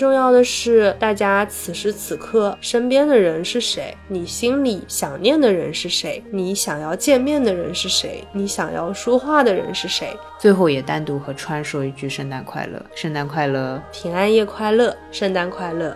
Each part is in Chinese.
最重要的是，大家此时此刻身边的人是谁？你心里想念的人是谁？你想要见面的人是谁？你想要说话的人是谁？最后也单独和川说一句圣诞快乐，圣诞快乐，平安夜快乐，圣诞快乐。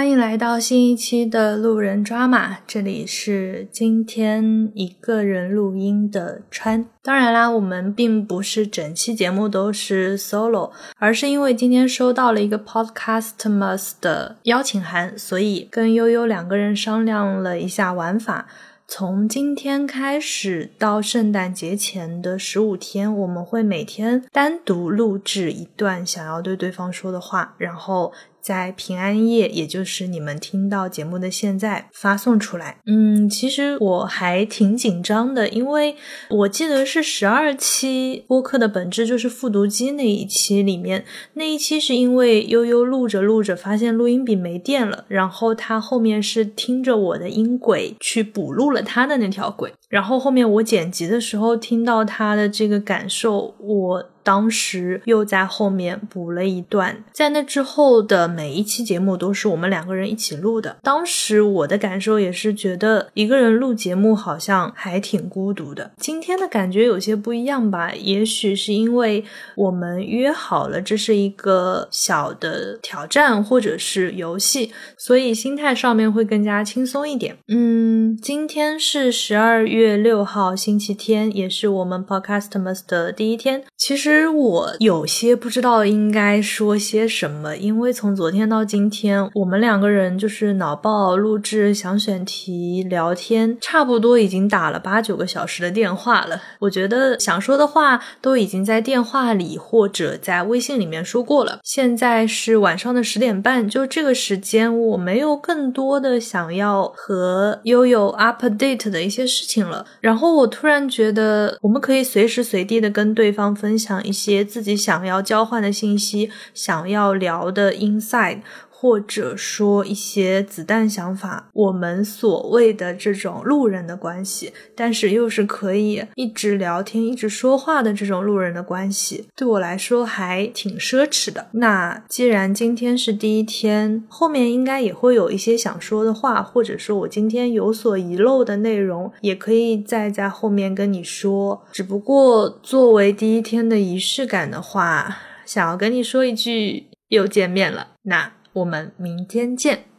欢迎来到新一期的路人抓马，这里是今天一个人录音的川。当然啦，我们并不是整期节目都是 solo，而是因为今天收到了一个 Podcastmas 的邀请函，所以跟悠悠两个人商量了一下玩法。从今天开始到圣诞节前的十五天，我们会每天单独录制一段想要对对方说的话，然后。在平安夜，也就是你们听到节目的现在发送出来。嗯，其实我还挺紧张的，因为我记得是十二期播客的本质就是复读机那一期里面，那一期是因为悠悠录着录着发现录音笔没电了，然后他后面是听着我的音轨去补录了他的那条轨，然后后面我剪辑的时候听到他的这个感受，我。当时又在后面补了一段，在那之后的每一期节目都是我们两个人一起录的。当时我的感受也是觉得一个人录节目好像还挺孤独的。今天的感觉有些不一样吧？也许是因为我们约好了这是一个小的挑战或者是游戏，所以心态上面会更加轻松一点。嗯，今天是十二月六号星期天，也是我们 Podcastmas 的第一天。其实。其实我有些不知道应该说些什么，因为从昨天到今天，我们两个人就是脑爆录制、想选题、聊天，差不多已经打了八九个小时的电话了。我觉得想说的话都已经在电话里或者在微信里面说过了。现在是晚上的十点半，就这个时间，我没有更多的想要和悠悠 update 的一些事情了。然后我突然觉得，我们可以随时随地的跟对方分享。一些自己想要交换的信息，想要聊的 inside。或者说一些子弹想法，我们所谓的这种路人的关系，但是又是可以一直聊天、一直说话的这种路人的关系，对我来说还挺奢侈的。那既然今天是第一天，后面应该也会有一些想说的话，或者说我今天有所遗漏的内容，也可以再在后面跟你说。只不过作为第一天的仪式感的话，想要跟你说一句，又见面了。那。我们明天见。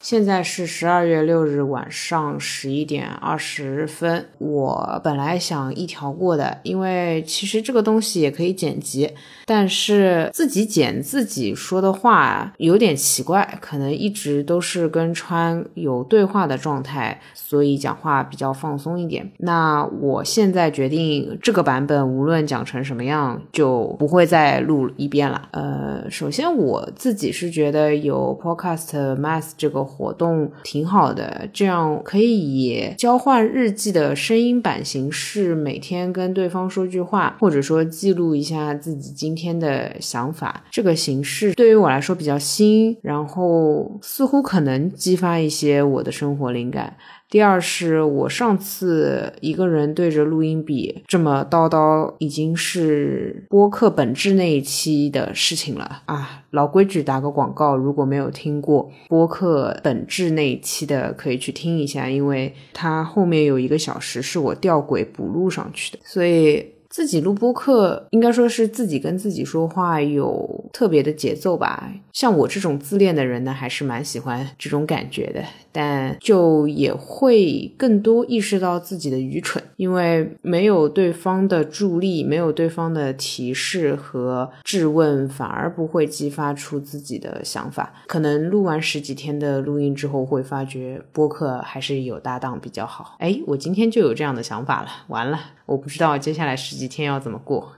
现在是十二月六日晚上十一点二十分。我本来想一条过的，因为其实这个东西也可以剪辑，但是自己剪自己说的话有点奇怪，可能一直都是跟川有对话的状态，所以讲话比较放松一点。那我现在决定这个版本无论讲成什么样，就不会再录一遍了。呃，首先我自己是觉得有 Podcast Math 这个。活动挺好的，这样可以以交换日记的声音版形式，每天跟对方说句话，或者说记录一下自己今天的想法。这个形式对于我来说比较新，然后似乎可能激发一些我的生活灵感。第二是我上次一个人对着录音笔这么叨叨，已经是播客本质那一期的事情了啊！老规矩，打个广告，如果没有听过播客本质那一期的，可以去听一下，因为它后面有一个小时是我吊轨补录上去的，所以。自己录播课，应该说是自己跟自己说话有特别的节奏吧。像我这种自恋的人呢，还是蛮喜欢这种感觉的。但就也会更多意识到自己的愚蠢，因为没有对方的助力，没有对方的提示和质问，反而不会激发出自己的想法。可能录完十几天的录音之后，会发觉播客还是有搭档比较好。哎，我今天就有这样的想法了。完了。我不知道接下来十几天要怎么过。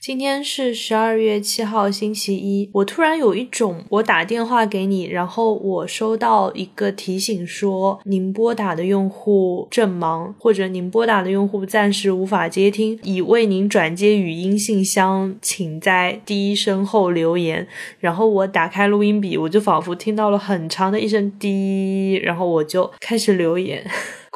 今天是十二月七号，星期一。我突然有一种，我打电话给你，然后我收到一个提醒说，您拨打的用户正忙，或者您拨打的用户暂时无法接听，已为您转接语音信箱，请在第一声后留言。然后我打开录音笔，我就仿佛听到了很长的一声滴，然后我就开始留言。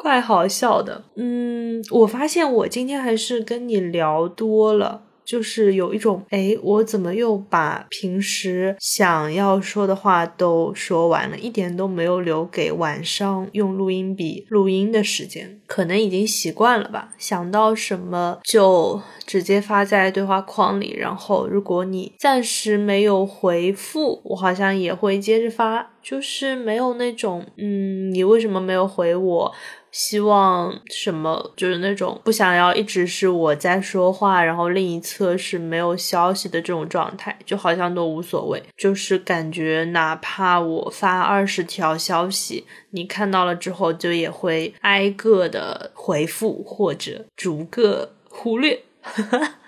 怪好笑的，嗯，我发现我今天还是跟你聊多了，就是有一种，哎，我怎么又把平时想要说的话都说完了，一点都没有留给晚上用录音笔录音的时间，可能已经习惯了吧，想到什么就直接发在对话框里，然后如果你暂时没有回复，我好像也会接着发，就是没有那种，嗯，你为什么没有回我？希望什么就是那种不想要一直是我在说话，然后另一侧是没有消息的这种状态，就好像都无所谓。就是感觉哪怕我发二十条消息，你看到了之后就也会挨个的回复或者逐个忽略。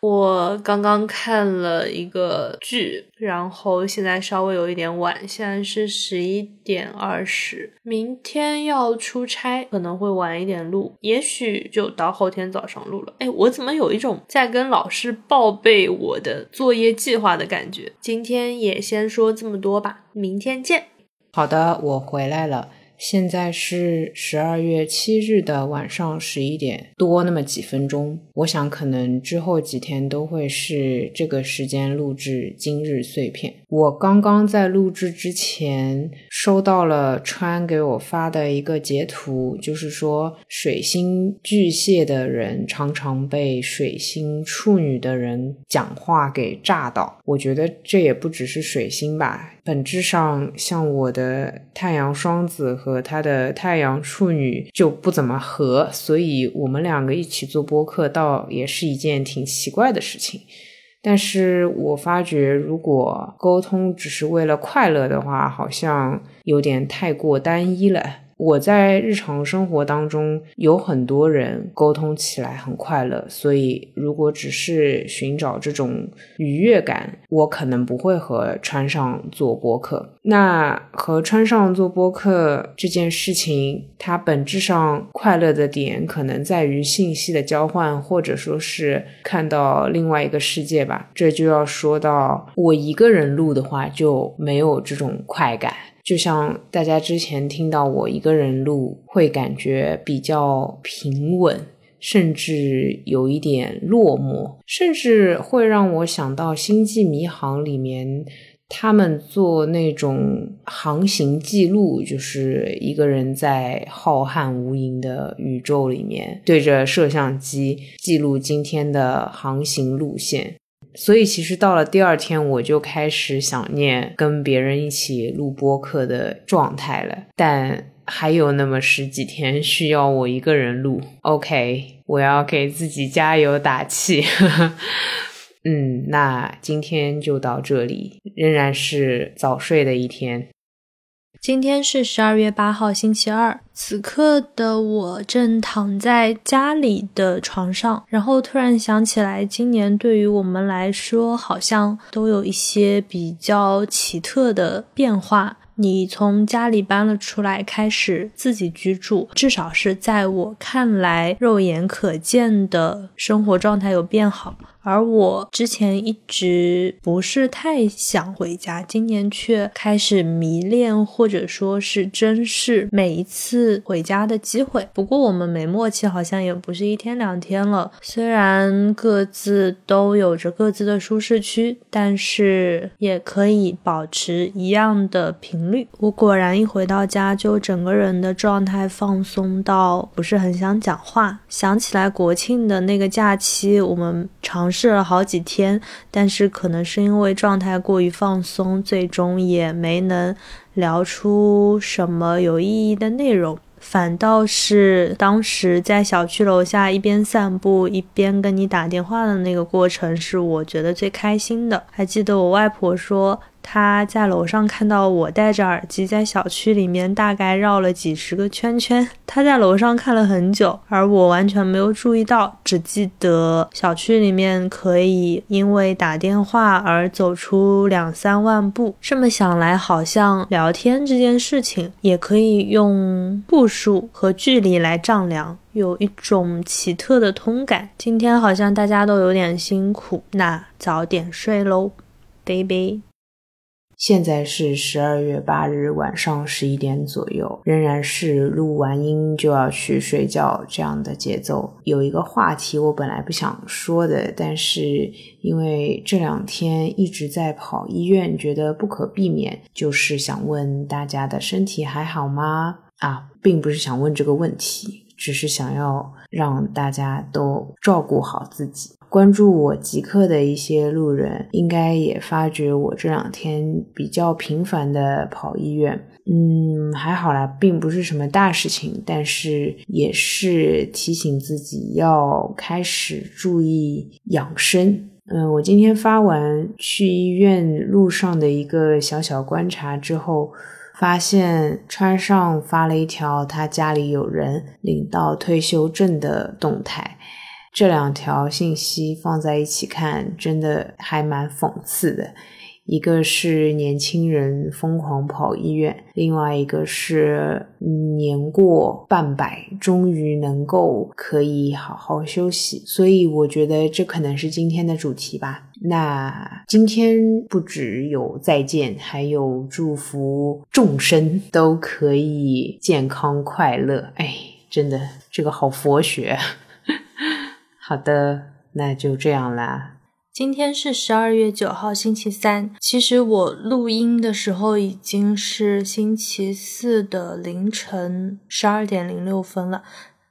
我刚刚看了一个剧，然后现在稍微有一点晚，现在是十一点二十。明天要出差，可能会晚一点录，也许就到后天早上录了。哎，我怎么有一种在跟老师报备我的作业计划的感觉？今天也先说这么多吧，明天见。好的，我回来了。现在是十二月七日的晚上十一点多那么几分钟，我想可能之后几天都会是这个时间录制今日碎片。我刚刚在录制之前收到了川给我发的一个截图，就是说水星巨蟹的人常常被水星处女的人讲话给炸到。我觉得这也不只是水星吧。本质上，像我的太阳双子和他的太阳处女就不怎么合，所以我们两个一起做播客，倒也是一件挺奇怪的事情。但是我发觉，如果沟通只是为了快乐的话，好像有点太过单一了。我在日常生活当中有很多人沟通起来很快乐，所以如果只是寻找这种愉悦感，我可能不会和川上做播客。那和川上做播客这件事情，它本质上快乐的点可能在于信息的交换，或者说是看到另外一个世界吧。这就要说到我一个人录的话就没有这种快感。就像大家之前听到我一个人录，会感觉比较平稳，甚至有一点落寞，甚至会让我想到《星际迷航》里面他们做那种航行记录，就是一个人在浩瀚无垠的宇宙里面对着摄像机记录今天的航行路线。所以其实到了第二天，我就开始想念跟别人一起录播客的状态了。但还有那么十几天需要我一个人录，OK，我要给自己加油打气。嗯，那今天就到这里，仍然是早睡的一天。今天是十二月八号，星期二。此刻的我正躺在家里的床上，然后突然想起来，今年对于我们来说，好像都有一些比较奇特的变化。你从家里搬了出来，开始自己居住，至少是在我看来，肉眼可见的生活状态有变好。而我之前一直不是太想回家，今年却开始迷恋或者说是珍视每一次回家的机会。不过我们没默契，好像也不是一天两天了。虽然各自都有着各自的舒适区，但是也可以保持一样的频率。我果然一回到家，就整个人的状态放松到不是很想讲话。想起来国庆的那个假期，我们尝。试试了好几天，但是可能是因为状态过于放松，最终也没能聊出什么有意义的内容。反倒是当时在小区楼下一边散步一边跟你打电话的那个过程，是我觉得最开心的。还记得我外婆说。他在楼上看到我戴着耳机在小区里面大概绕了几十个圈圈。他在楼上看了很久，而我完全没有注意到，只记得小区里面可以因为打电话而走出两三万步。这么想来，好像聊天这件事情也可以用步数和距离来丈量。有一种奇特的通感。今天好像大家都有点辛苦，那早点睡喽，baby。现在是十二月八日晚上十一点左右，仍然是录完音就要去睡觉这样的节奏。有一个话题我本来不想说的，但是因为这两天一直在跑医院，觉得不可避免，就是想问大家的身体还好吗？啊，并不是想问这个问题。只是想要让大家都照顾好自己。关注我极客的一些路人，应该也发觉我这两天比较频繁的跑医院。嗯，还好啦，并不是什么大事情，但是也是提醒自己要开始注意养生。嗯，我今天发完去医院路上的一个小小观察之后。发现川上发了一条他家里有人领到退休证的动态，这两条信息放在一起看，真的还蛮讽刺的。一个是年轻人疯狂跑医院，另外一个是年过半百，终于能够可以好好休息。所以我觉得这可能是今天的主题吧。那今天不只有再见，还有祝福众生都可以健康快乐。哎，真的这个好佛学。好的，那就这样啦。今天是十二月九号，星期三。其实我录音的时候已经是星期四的凌晨十二点零六分了。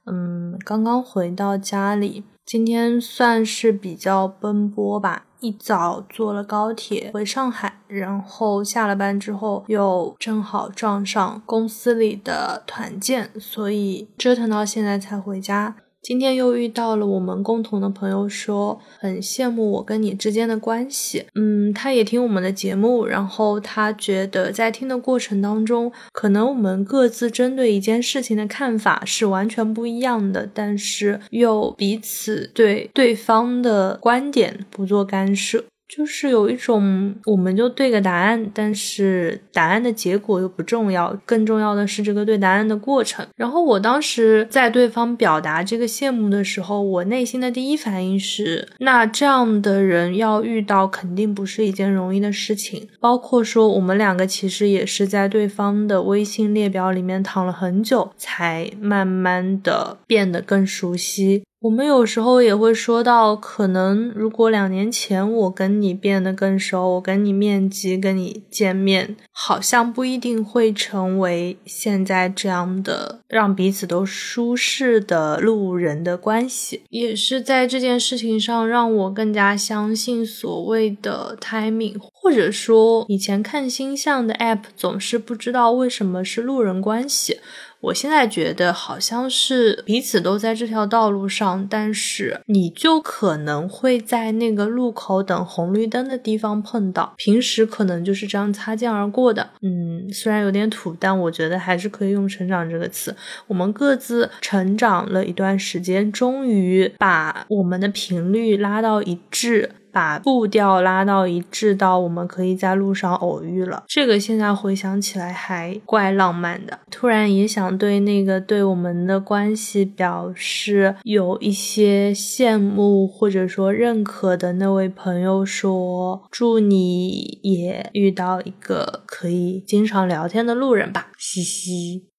嗯，刚刚回到家里，今天算是比较奔波吧。一早坐了高铁回上海，然后下了班之后又正好撞上公司里的团建，所以折腾到现在才回家。今天又遇到了我们共同的朋友，说很羡慕我跟你之间的关系。嗯，他也听我们的节目，然后他觉得在听的过程当中，可能我们各自针对一件事情的看法是完全不一样的，但是又彼此对对方的观点不做干涉。就是有一种，我们就对个答案，但是答案的结果又不重要，更重要的是这个对答案的过程。然后我当时在对方表达这个羡慕的时候，我内心的第一反应是，那这样的人要遇到肯定不是一件容易的事情。包括说我们两个其实也是在对方的微信列表里面躺了很久，才慢慢的变得更熟悉。我们有时候也会说到，可能如果两年前我跟你变得更熟，我跟你面基、跟你见面，好像不一定会成为现在这样的让彼此都舒适的路人的关系。也是在这件事情上，让我更加相信所谓的 timing，或者说以前看星象的 app 总是不知道为什么是路人关系。我现在觉得好像是彼此都在这条道路上，但是你就可能会在那个路口等红绿灯的地方碰到，平时可能就是这样擦肩而过的。嗯，虽然有点土，但我觉得还是可以用“成长”这个词。我们各自成长了一段时间，终于把我们的频率拉到一致。把步调拉到一致，到我们可以在路上偶遇了。这个现在回想起来还怪浪漫的。突然也想对那个对我们的关系表示有一些羡慕或者说认可的那位朋友说：“祝你也遇到一个可以经常聊天的路人吧。”嘻嘻。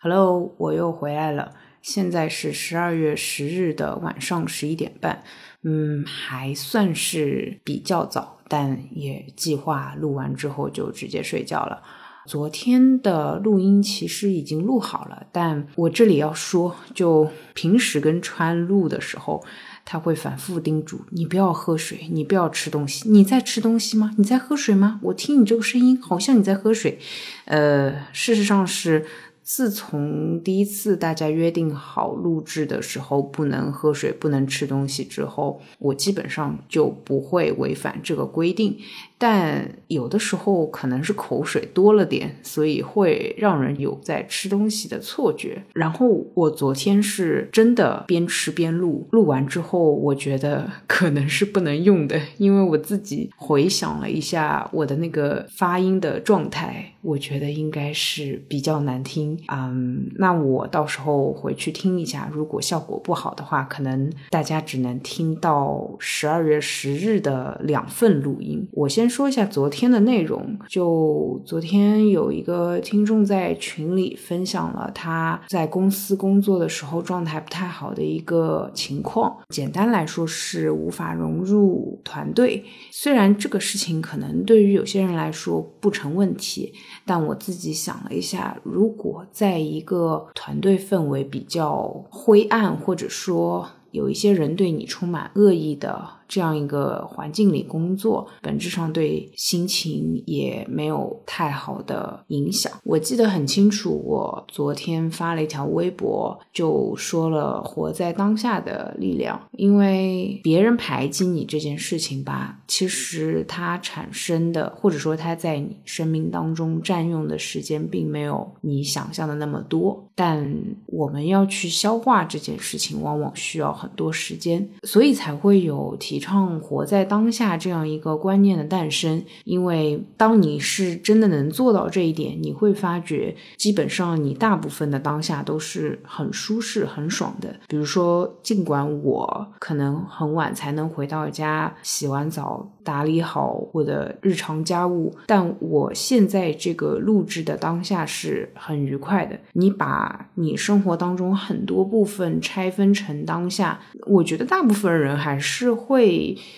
Hello，我又回来了。现在是十二月十日的晚上十一点半。嗯，还算是比较早，但也计划录完之后就直接睡觉了。昨天的录音其实已经录好了，但我这里要说，就平时跟川录的时候，他会反复叮嘱你不要喝水，你不要吃东西。你在吃东西吗？你在喝水吗？我听你这个声音，好像你在喝水。呃，事实上是。自从第一次大家约定好录制的时候不能喝水、不能吃东西之后，我基本上就不会违反这个规定。但有的时候可能是口水多了点，所以会让人有在吃东西的错觉。然后我昨天是真的边吃边录，录完之后我觉得 可能是不能用的，因为我自己回想了一下我的那个发音的状态，我觉得应该是比较难听。嗯，那我到时候回去听一下，如果效果不好的话，可能大家只能听到十二月十日的两份录音。我先说一下昨天的内容，就昨天有一个听众在群里分享了他在公司工作的时候状态不太好的一个情况，简单来说是无法融入团队。虽然这个事情可能对于有些人来说不成问题，但我自己想了一下，如果在一个团队氛围比较灰暗，或者说有一些人对你充满恶意的。这样一个环境里工作，本质上对心情也没有太好的影响。我记得很清楚，我昨天发了一条微博，就说了活在当下的力量。因为别人排挤你这件事情吧，其实它产生的，或者说它在你生命当中占用的时间，并没有你想象的那么多。但我们要去消化这件事情，往往需要很多时间，所以才会有提。倡活在当下这样一个观念的诞生，因为当你是真的能做到这一点，你会发觉，基本上你大部分的当下都是很舒适、很爽的。比如说，尽管我可能很晚才能回到家，洗完澡。打理好我的日常家务，但我现在这个录制的当下是很愉快的。你把你生活当中很多部分拆分成当下，我觉得大部分人还是会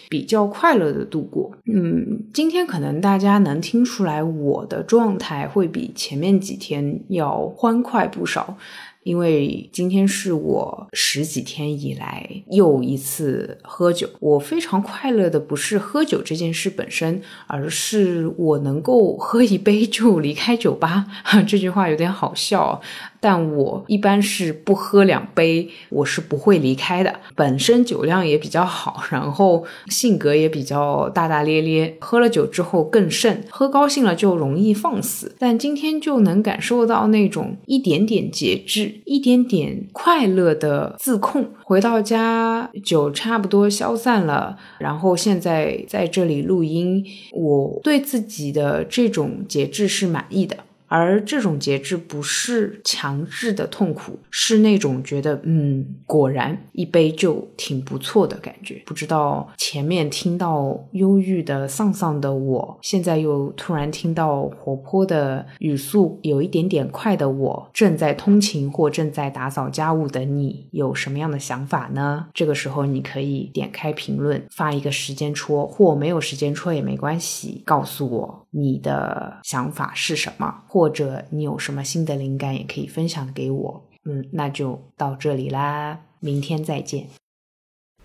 比较快乐的度过。嗯，今天可能大家能听出来我的状态会比前面几天要欢快不少。因为今天是我十几天以来又一次喝酒，我非常快乐的不是喝酒这件事本身，而是我能够喝一杯就离开酒吧。这句话有点好笑。但我一般是不喝两杯，我是不会离开的。本身酒量也比较好，然后性格也比较大大咧咧，喝了酒之后更甚，喝高兴了就容易放肆。但今天就能感受到那种一点点节制、一点点快乐的自控。回到家，酒差不多消散了，然后现在在这里录音，我对自己的这种节制是满意的。而这种节制不是强制的痛苦，是那种觉得嗯，果然一杯就挺不错的感觉。不知道前面听到忧郁的丧丧的我，现在又突然听到活泼的语速，有一点点快的我，正在通勤或正在打扫家务的你，有什么样的想法呢？这个时候你可以点开评论，发一个时间戳，或没有时间戳也没关系，告诉我你的想法是什么，或。或者你有什么新的灵感，也可以分享给我。嗯，那就到这里啦，明天再见。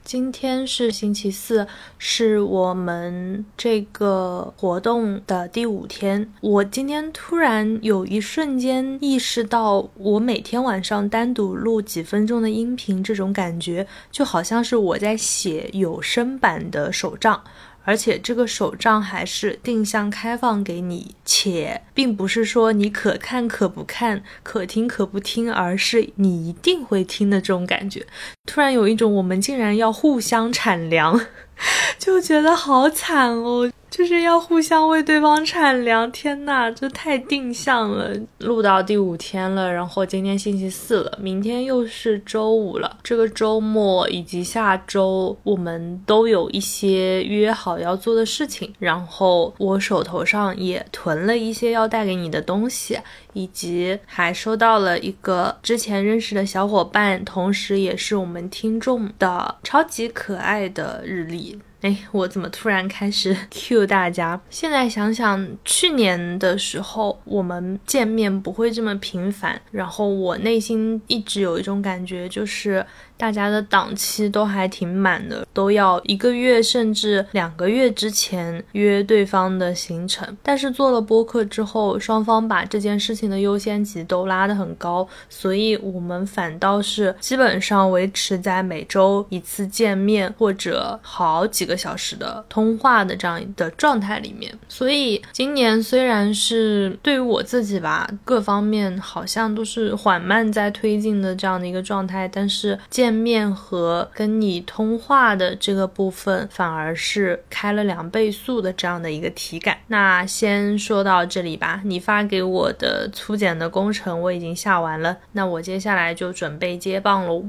今天是星期四，是我们这个活动的第五天。我今天突然有一瞬间意识到，我每天晚上单独录几分钟的音频，这种感觉就好像是我在写有声版的手账。而且这个手账还是定向开放给你，且并不是说你可看可不看，可听可不听，而是你一定会听的这种感觉。突然有一种我们竟然要互相产粮，就觉得好惨哦。就是要互相为对方产粮，天呐，这太定向了。录到第五天了，然后今天星期四了，明天又是周五了。这个周末以及下周，我们都有一些约好要做的事情。然后我手头上也囤了一些要带给你的东西，以及还收到了一个之前认识的小伙伴，同时也是我们听众的超级可爱的日历。哎，我怎么突然开始 cue 大家？现在想想，去年的时候我们见面不会这么频繁，然后我内心一直有一种感觉，就是大家的档期都还挺满的，都要一个月甚至两个月之前约对方的行程。但是做了播客之后，双方把这件事情的优先级都拉得很高，所以我们反倒是基本上维持在每周一次见面或者好几个小时的通话的这样的状态里面。所以今年虽然是对于我自己吧，各方面好像都是缓慢在推进的这样的一个状态，但是见。见面和跟你通话的这个部分，反而是开了两倍速的这样的一个体感。那先说到这里吧。你发给我的粗剪的工程我已经下完了，那我接下来就准备接棒喽。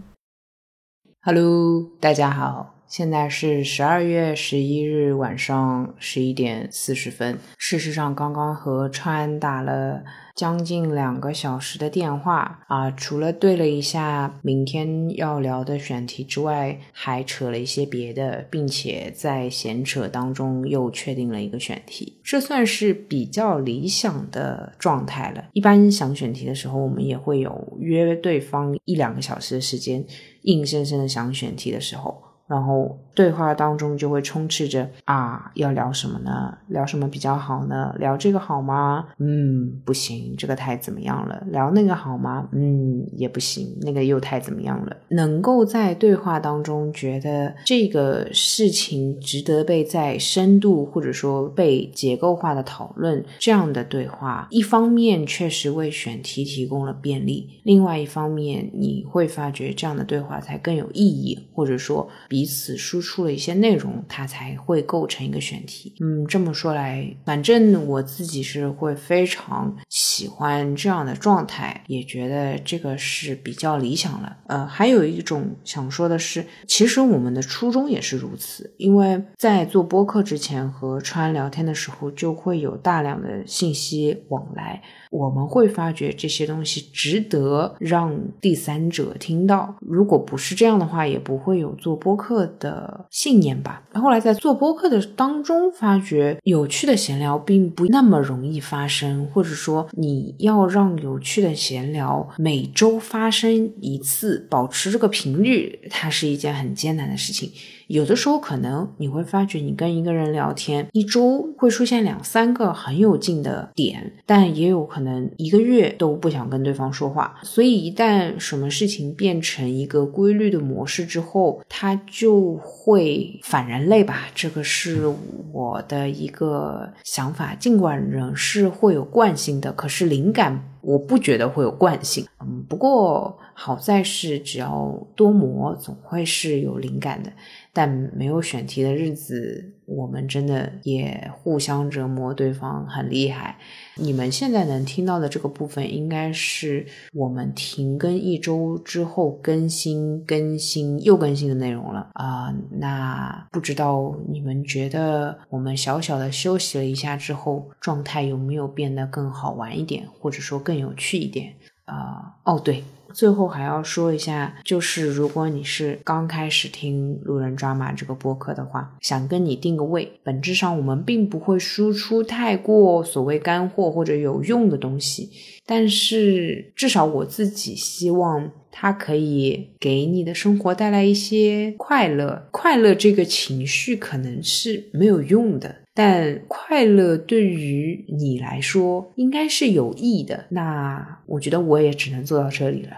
Hello，大家好，现在是十二月十一日晚上十一点四十分。事实上，刚刚和川打了。将近两个小时的电话啊，除了对了一下明天要聊的选题之外，还扯了一些别的，并且在闲扯当中又确定了一个选题，这算是比较理想的状态了。一般想选题的时候，我们也会有约对方一两个小时的时间，硬生生的想选题的时候。然后对话当中就会充斥着啊，要聊什么呢？聊什么比较好呢？聊这个好吗？嗯，不行，这个太怎么样了？聊那个好吗？嗯，也不行，那个又太怎么样了？能够在对话当中觉得这个事情值得被在深度或者说被结构化的讨论，这样的对话，一方面确实为选题提供了便利，另外一方面你会发觉这样的对话才更有意义，或者说比。彼此输出了一些内容，它才会构成一个选题。嗯，这么说来，反正我自己是会非常喜欢这样的状态，也觉得这个是比较理想了。呃，还有一种想说的是，其实我们的初衷也是如此，因为在做播客之前和川聊天的时候，就会有大量的信息往来。我们会发觉这些东西值得让第三者听到。如果不是这样的话，也不会有做播客的信念吧。后来在做播客的当中，发觉有趣的闲聊并不那么容易发生，或者说你要让有趣的闲聊每周发生一次，保持这个频率，它是一件很艰难的事情。有的时候可能你会发觉，你跟一个人聊天，一周会出现两三个很有劲的点，但也有可能一个月都不想跟对方说话。所以一旦什么事情变成一个规律的模式之后，它就会反人类吧。这个是我的一个想法。尽管人是会有惯性的，可是灵感我不觉得会有惯性。嗯，不过好在是只要多磨，总会是有灵感的。但没有选题的日子，我们真的也互相折磨对方，很厉害。你们现在能听到的这个部分，应该是我们停更一周之后更新、更新又更新的内容了啊。那不知道你们觉得我们小小的休息了一下之后，状态有没有变得更好玩一点，或者说更有趣一点啊？哦，对。最后还要说一下，就是如果你是刚开始听路人抓马这个播客的话，想跟你定个位。本质上我们并不会输出太过所谓干货或者有用的东西，但是至少我自己希望它可以给你的生活带来一些快乐。快乐这个情绪可能是没有用的。但快乐对于你来说应该是有益的，那我觉得我也只能做到这里了。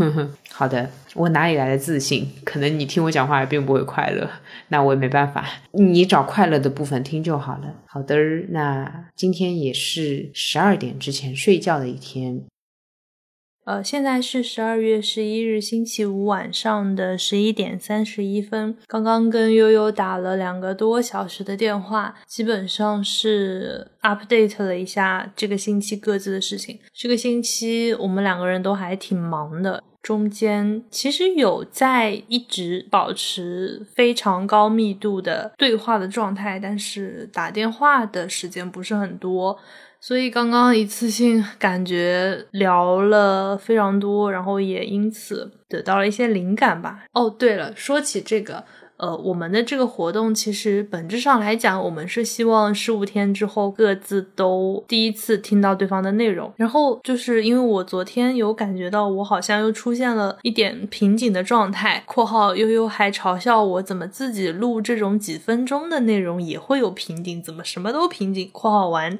好的，我哪里来的自信？可能你听我讲话也并不会快乐，那我也没办法，你找快乐的部分听就好了。好的，那今天也是十二点之前睡觉的一天。呃，现在是十二月十一日星期五晚上的十一点三十一分。刚刚跟悠悠打了两个多小时的电话，基本上是 update 了一下这个星期各自的事情。这个星期我们两个人都还挺忙的，中间其实有在一直保持非常高密度的对话的状态，但是打电话的时间不是很多。所以刚刚一次性感觉聊了非常多，然后也因此得到了一些灵感吧。哦，对了，说起这个。呃，我们的这个活动其实本质上来讲，我们是希望十五天之后各自都第一次听到对方的内容。然后就是因为我昨天有感觉到我好像又出现了一点瓶颈的状态（括号悠悠还嘲笑我怎么自己录这种几分钟的内容也会有瓶颈，怎么什么都瓶颈）（括号完）。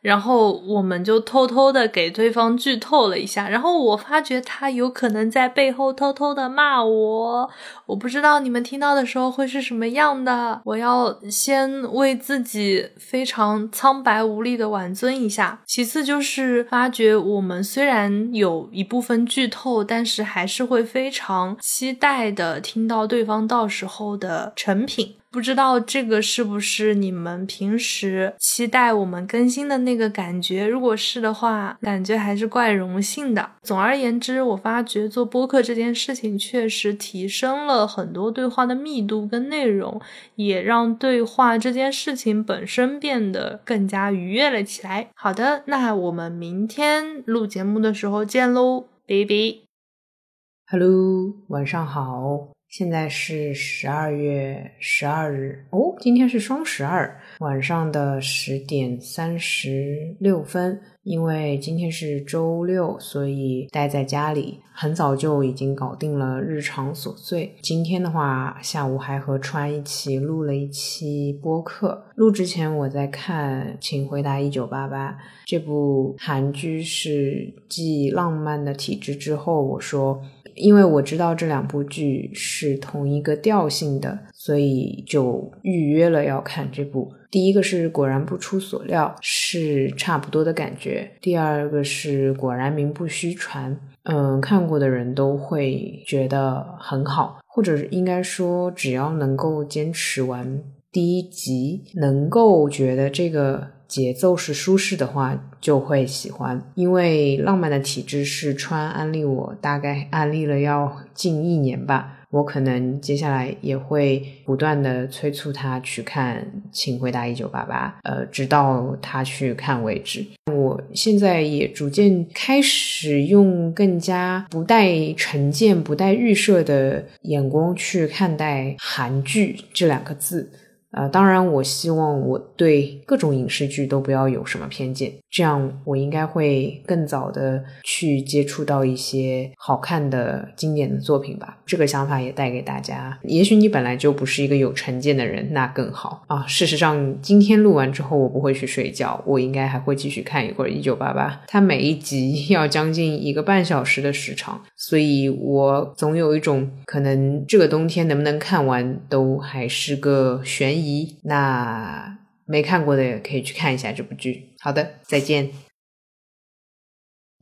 然后我们就偷偷的给对方剧透了一下，然后我发觉他有可能在背后偷偷的骂我，我不知道你们听到的时候会是什么样的，我要先为自己非常苍白无力的挽尊一下。其次就是发觉我们虽然有一部分剧透，但是还是会非常期待的听到对方到时候的成品。不知道这个是不是你们平时期待我们更新的那个感觉？如果是的话，感觉还是怪荣幸的。总而言之，我发觉做播客这件事情确实提升了很多对话的密度跟内容，也让对话这件事情本身变得更加愉悦了起来。好的，那我们明天录节目的时候见喽，baby。Hello，晚上好。现在是十二月十二日哦，今天是双十二晚上的十点三十六分。因为今天是周六，所以待在家里，很早就已经搞定了日常琐碎。今天的话，下午还和川一起录了一期播客。录之前，我在看《请回答一九八八》这部韩剧，是继《浪漫的体质》之后，我说。因为我知道这两部剧是同一个调性的，所以就预约了要看这部。第一个是果然不出所料，是差不多的感觉；第二个是果然名不虚传，嗯，看过的人都会觉得很好，或者应该说，只要能够坚持完第一集，能够觉得这个。节奏是舒适的话，就会喜欢。因为浪漫的体质是川安利我，大概安利了要近一年吧。我可能接下来也会不断的催促他去看《请回答一九八八》，呃，直到他去看为止。我现在也逐渐开始用更加不带成见、不带预设的眼光去看待韩剧这两个字。呃，当然，我希望我对各种影视剧都不要有什么偏见，这样我应该会更早的去接触到一些好看的经典的作品吧。这个想法也带给大家。也许你本来就不是一个有成见的人，那更好啊。事实上，今天录完之后，我不会去睡觉，我应该还会继续看一会儿《一九八八》。它每一集 要将近一个半小时的时长，所以我总有一种可能，这个冬天能不能看完，都还是个悬。疑，咦那没看过的也可以去看一下这部剧。好的，再见。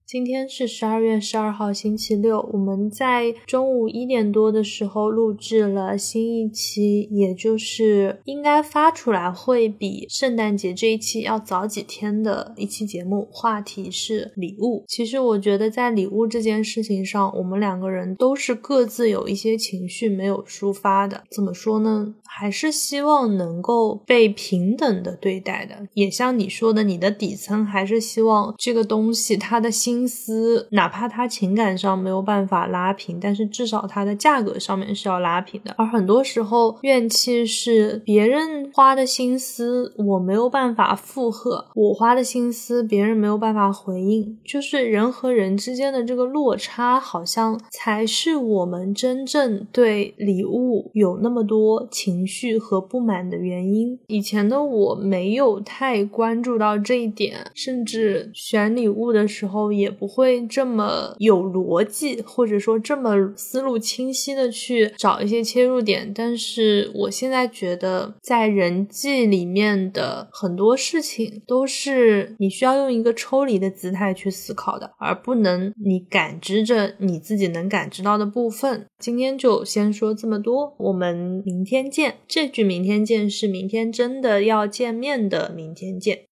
今天是十二月十二号，星期六。我们在中午一点多的时候录制了新一期，也就是应该发出来会比圣诞节这一期要早几天的一期节目。话题是礼物。其实我觉得在礼物这件事情上，我们两个人都是各自有一些情绪没有抒发的。怎么说呢？还是希望能够被平等的对待的。也像你说的，你的底层还是希望这个东西它的心。心思，哪怕他情感上没有办法拉平，但是至少他的价格上面是要拉平的。而很多时候，怨气是别人花的心思，我没有办法附和；我花的心思，别人没有办法回应。就是人和人之间的这个落差，好像才是我们真正对礼物有那么多情绪和不满的原因。以前的我没有太关注到这一点，甚至选礼物的时候也。也不会这么有逻辑，或者说这么思路清晰的去找一些切入点。但是我现在觉得，在人际里面的很多事情，都是你需要用一个抽离的姿态去思考的，而不能你感知着你自己能感知到的部分。今天就先说这么多，我们明天见。这句明天见是明天真的要见面的明天见。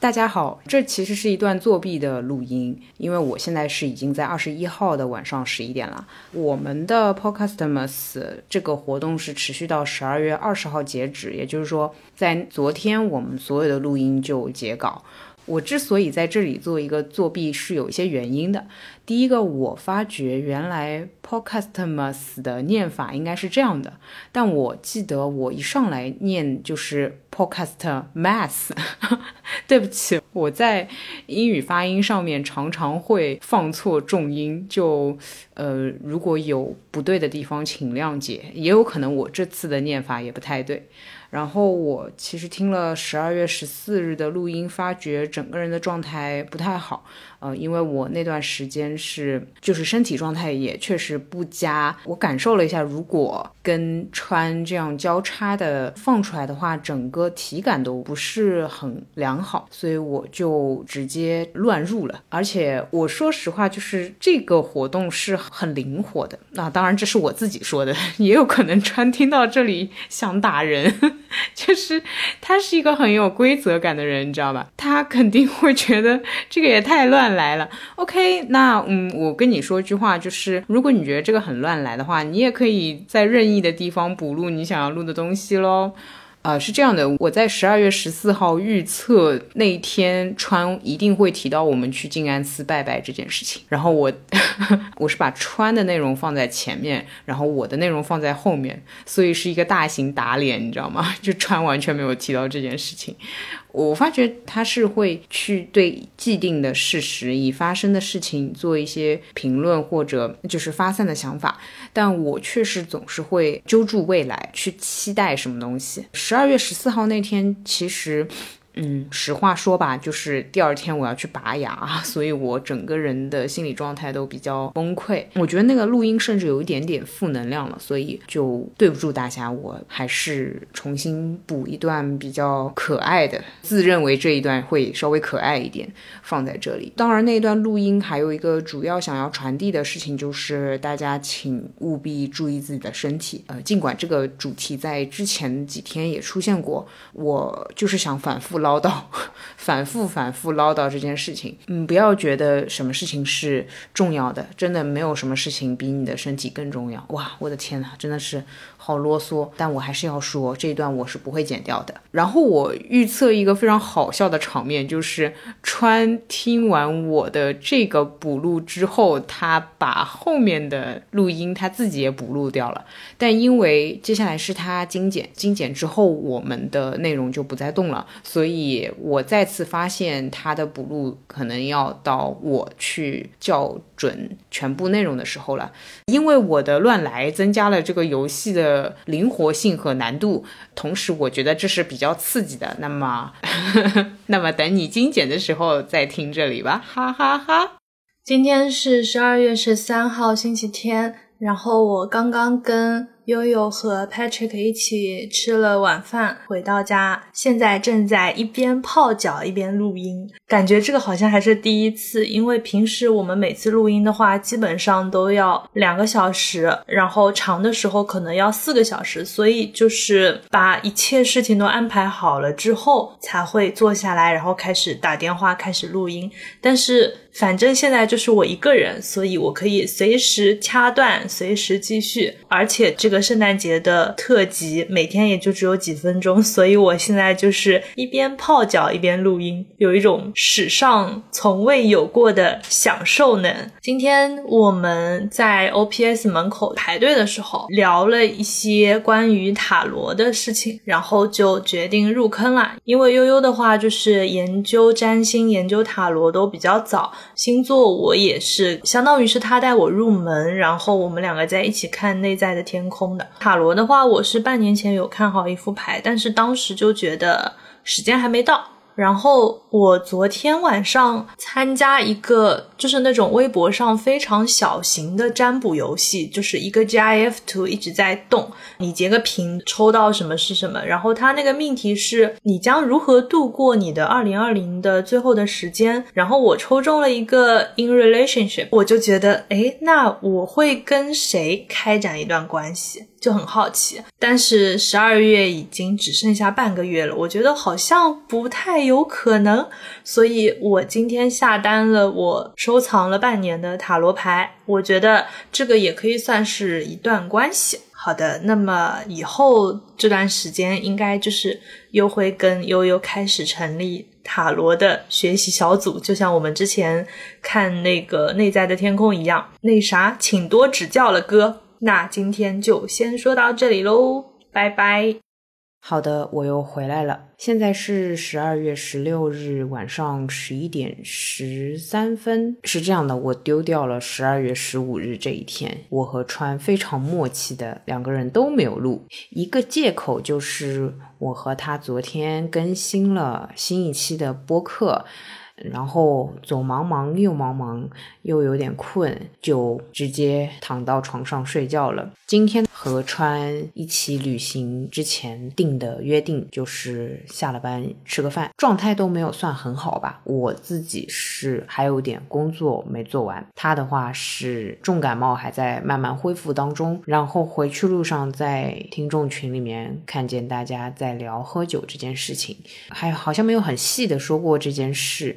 大家好，这其实是一段作弊的录音，因为我现在是已经在二十一号的晚上十一点了。我们的 Podcastmas 这个活动是持续到十二月二十号截止，也就是说，在昨天我们所有的录音就截稿。我之所以在这里做一个作弊，是有一些原因的。第一个，我发觉原来 Podcastmas 的念法应该是这样的，但我记得我一上来念就是 Podcastmas。对不起，我在英语发音上面常常会放错重音，就呃，如果有不对的地方，请谅解。也有可能我这次的念法也不太对。然后我其实听了十二月十四日的录音，发觉整个人的状态不太好。呃，因为我那段时间是就是身体状态也确实不佳。我感受了一下，如果跟川这样交叉的放出来的话，整个体感都不是很良好，所以我就直接乱入了。而且我说实话，就是这个活动是很灵活的。那当然这是我自己说的，也有可能川听到这里想打人。就是他是一个很有规则感的人，你知道吧？他肯定会觉得这个也太乱来了。OK，那嗯，我跟你说一句话，就是如果你觉得这个很乱来的话，你也可以在任意的地方补录你想要录的东西喽。啊，是这样的，我在十二月十四号预测那一天川一定会提到我们去静安寺拜拜这件事情，然后我 我是把川的内容放在前面，然后我的内容放在后面，所以是一个大型打脸，你知道吗？就川完全没有提到这件事情。我发觉他是会去对既定的事实、已发生的事情做一些评论或者就是发散的想法，但我确实总是会揪住未来去期待什么东西。十二月十四号那天，其实。嗯，实话说吧，就是第二天我要去拔牙，所以我整个人的心理状态都比较崩溃。我觉得那个录音甚至有一点点负能量了，所以就对不住大家，我还是重新补一段比较可爱的，自认为这一段会稍微可爱一点，放在这里。当然，那段录音还有一个主要想要传递的事情，就是大家请务必注意自己的身体。呃，尽管这个主题在之前几天也出现过，我就是想反复。唠叨，反复反复唠叨这件事情，嗯，不要觉得什么事情是重要的，真的没有什么事情比你的身体更重要。哇，我的天呐，真的是。好啰嗦，但我还是要说这一段我是不会剪掉的。然后我预测一个非常好笑的场面，就是川听完我的这个补录之后，他把后面的录音他自己也补录掉了。但因为接下来是他精简，精简之后我们的内容就不再动了，所以我再次发现他的补录可能要到我去校准全部内容的时候了。因为我的乱来增加了这个游戏的。灵活性和难度，同时我觉得这是比较刺激的。那么，那么等你精简的时候再听这里吧，哈哈哈。今天是十二月十三号星期天，然后我刚刚跟。悠悠和 Patrick 一起吃了晚饭，回到家，现在正在一边泡脚一边录音，感觉这个好像还是第一次，因为平时我们每次录音的话，基本上都要两个小时，然后长的时候可能要四个小时，所以就是把一切事情都安排好了之后，才会坐下来，然后开始打电话，开始录音。但是反正现在就是我一个人，所以我可以随时掐断，随时继续，而且这个。圣诞节的特辑每天也就只有几分钟，所以我现在就是一边泡脚一边录音，有一种史上从未有过的享受呢。今天我们在 OPS 门口排队的时候聊了一些关于塔罗的事情，然后就决定入坑了。因为悠悠的话就是研究占星、研究塔罗都比较早，星座我也是相当于是他带我入门，然后我们两个在一起看内在的天空的。塔罗的话，我是半年前有看好一副牌，但是当时就觉得时间还没到。然后我昨天晚上参加一个，就是那种微博上非常小型的占卜游戏，就是一个 GIF 图一直在动，你截个屏抽到什么是什么。然后它那个命题是你将如何度过你的二零二零的最后的时间。然后我抽中了一个 in relationship，我就觉得，哎，那我会跟谁开展一段关系？就很好奇，但是十二月已经只剩下半个月了，我觉得好像不太有可能，所以我今天下单了我收藏了半年的塔罗牌，我觉得这个也可以算是一段关系。好的，那么以后这段时间应该就是又会跟悠悠开始成立塔罗的学习小组，就像我们之前看那个内在的天空一样。那啥，请多指教了，哥。那今天就先说到这里喽，拜拜。好的，我又回来了。现在是十二月十六日晚上十一点十三分。是这样的，我丢掉了十二月十五日这一天。我和川非常默契的两个人都没有录，一个借口就是我和他昨天更新了新一期的播客。然后左忙忙右忙忙，又有点困，就直接躺到床上睡觉了。今天和川一起旅行之前定的约定就是下了班吃个饭，状态都没有算很好吧。我自己是还有点工作没做完，他的话是重感冒还在慢慢恢复当中。然后回去路上在听众群里面看见大家在聊喝酒这件事情，还好像没有很细的说过这件事。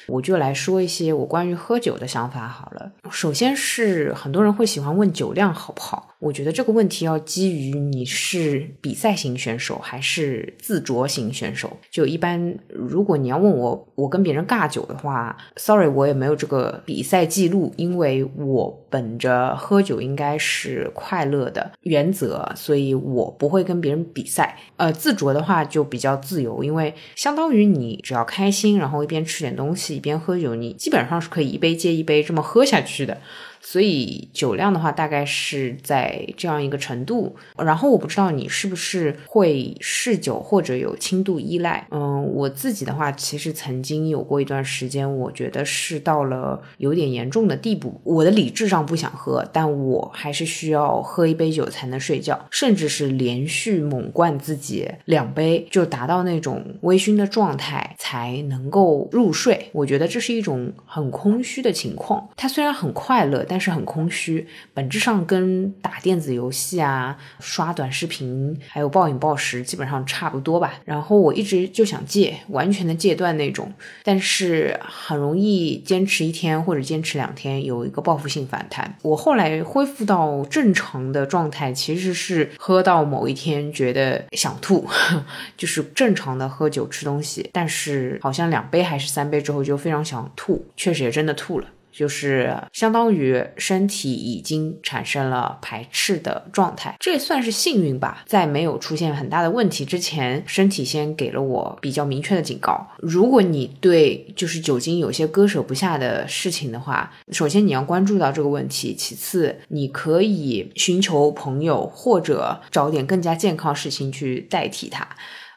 我就来说一些我关于喝酒的想法好了。首先是很多人会喜欢问酒量好不好。我觉得这个问题要基于你是比赛型选手还是自酌型选手。就一般，如果你要问我，我跟别人尬酒的话，sorry，我也没有这个比赛记录，因为我本着喝酒应该是快乐的原则，所以我不会跟别人比赛。呃，自酌的话就比较自由，因为相当于你只要开心，然后一边吃点东西边喝酒，你基本上是可以一杯接一杯这么喝下去的。所以酒量的话，大概是在这样一个程度。然后我不知道你是不是会嗜酒或者有轻度依赖。嗯，我自己的话，其实曾经有过一段时间，我觉得是到了有点严重的地步。我的理智上不想喝，但我还是需要喝一杯酒才能睡觉，甚至是连续猛灌自己两杯，就达到那种微醺的状态才能够入睡。我觉得这是一种很空虚的情况。它虽然很快乐。但是很空虚，本质上跟打电子游戏啊、刷短视频，还有暴饮暴食基本上差不多吧。然后我一直就想戒，完全的戒断那种，但是很容易坚持一天或者坚持两天，有一个报复性反弹。我后来恢复到正常的状态，其实是喝到某一天觉得想吐，就是正常的喝酒吃东西，但是好像两杯还是三杯之后就非常想吐，确实也真的吐了。就是相当于身体已经产生了排斥的状态，这算是幸运吧。在没有出现很大的问题之前，身体先给了我比较明确的警告。如果你对就是酒精有些割舍不下的事情的话，首先你要关注到这个问题，其次你可以寻求朋友或者找点更加健康事情去代替它。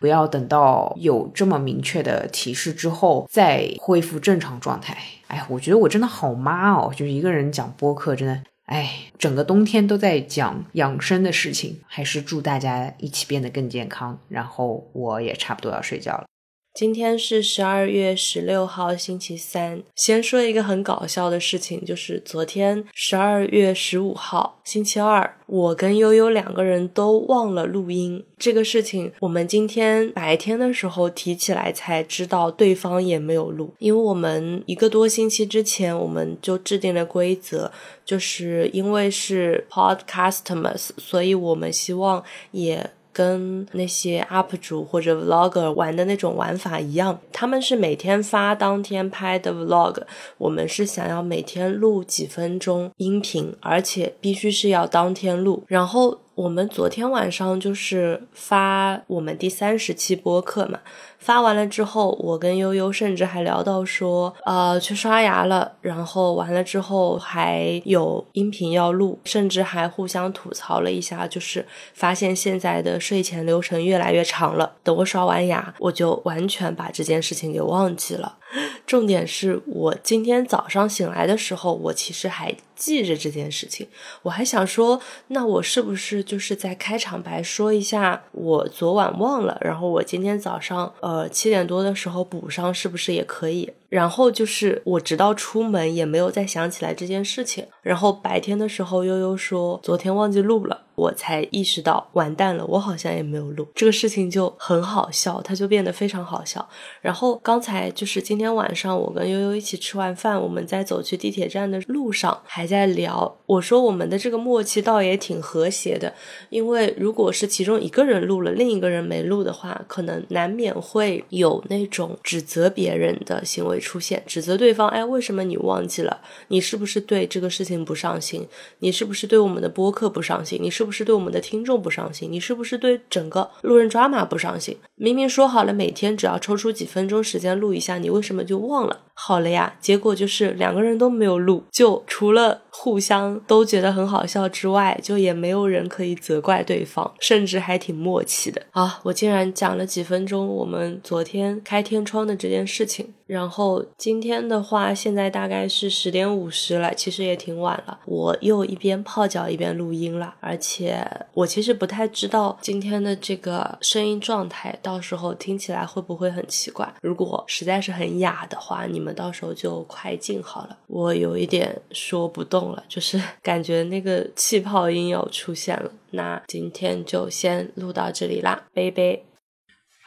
不要等到有这么明确的提示之后再恢复正常状态。哎，我觉得我真的好妈哦，就是一个人讲播客，真的，哎，整个冬天都在讲养生的事情。还是祝大家一起变得更健康。然后我也差不多要睡觉了。今天是十二月十六号，星期三。先说一个很搞笑的事情，就是昨天十二月十五号，星期二，我跟悠悠两个人都忘了录音。这个事情，我们今天白天的时候提起来，才知道对方也没有录。因为我们一个多星期之前，我们就制定了规则，就是因为是 Podcasters，所以我们希望也。跟那些 UP 主或者 Vlogger 玩的那种玩法一样，他们是每天发当天拍的 Vlog，我们是想要每天录几分钟音频，而且必须是要当天录，然后。我们昨天晚上就是发我们第三十期播客嘛，发完了之后，我跟悠悠甚至还聊到说，呃，去刷牙了，然后完了之后还有音频要录，甚至还互相吐槽了一下，就是发现现在的睡前流程越来越长了。等我刷完牙，我就完全把这件事情给忘记了。重点是我今天早上醒来的时候，我其实还记着这件事情。我还想说，那我是不是就是在开场白说一下我昨晚忘了，然后我今天早上呃七点多的时候补上，是不是也可以？然后就是我直到出门也没有再想起来这件事情。然后白天的时候悠悠说昨天忘记录了。我才意识到完蛋了，我好像也没有录这个事情，就很好笑，它就变得非常好笑。然后刚才就是今天晚上，我跟悠悠一起吃完饭，我们在走去地铁站的路上还在聊，我说我们的这个默契倒也挺和谐的，因为如果是其中一个人录了，另一个人没录的话，可能难免会有那种指责别人的行为出现，指责对方，哎，为什么你忘记了？你是不是对这个事情不上心？你是不是对我们的播客不上心？你是是不是对我们的听众不上心？你是不是对整个路人抓马不上心？明明说好了每天只要抽出几分钟时间录一下，你为什么就忘了？好了呀，结果就是两个人都没有录，就除了互相都觉得很好笑之外，就也没有人可以责怪对方，甚至还挺默契的啊！我竟然讲了几分钟我们昨天开天窗的这件事情，然后今天的话，现在大概是十点五十了，其实也挺晚了，我又一边泡脚一边录音了，而且我其实不太知道今天的这个声音状态，到时候听起来会不会很奇怪？如果实在是很哑的话，你。我们到时候就快进好了，我有一点说不动了，就是 感觉那个气泡音要出现了。那今天就先录到这里啦，拜拜。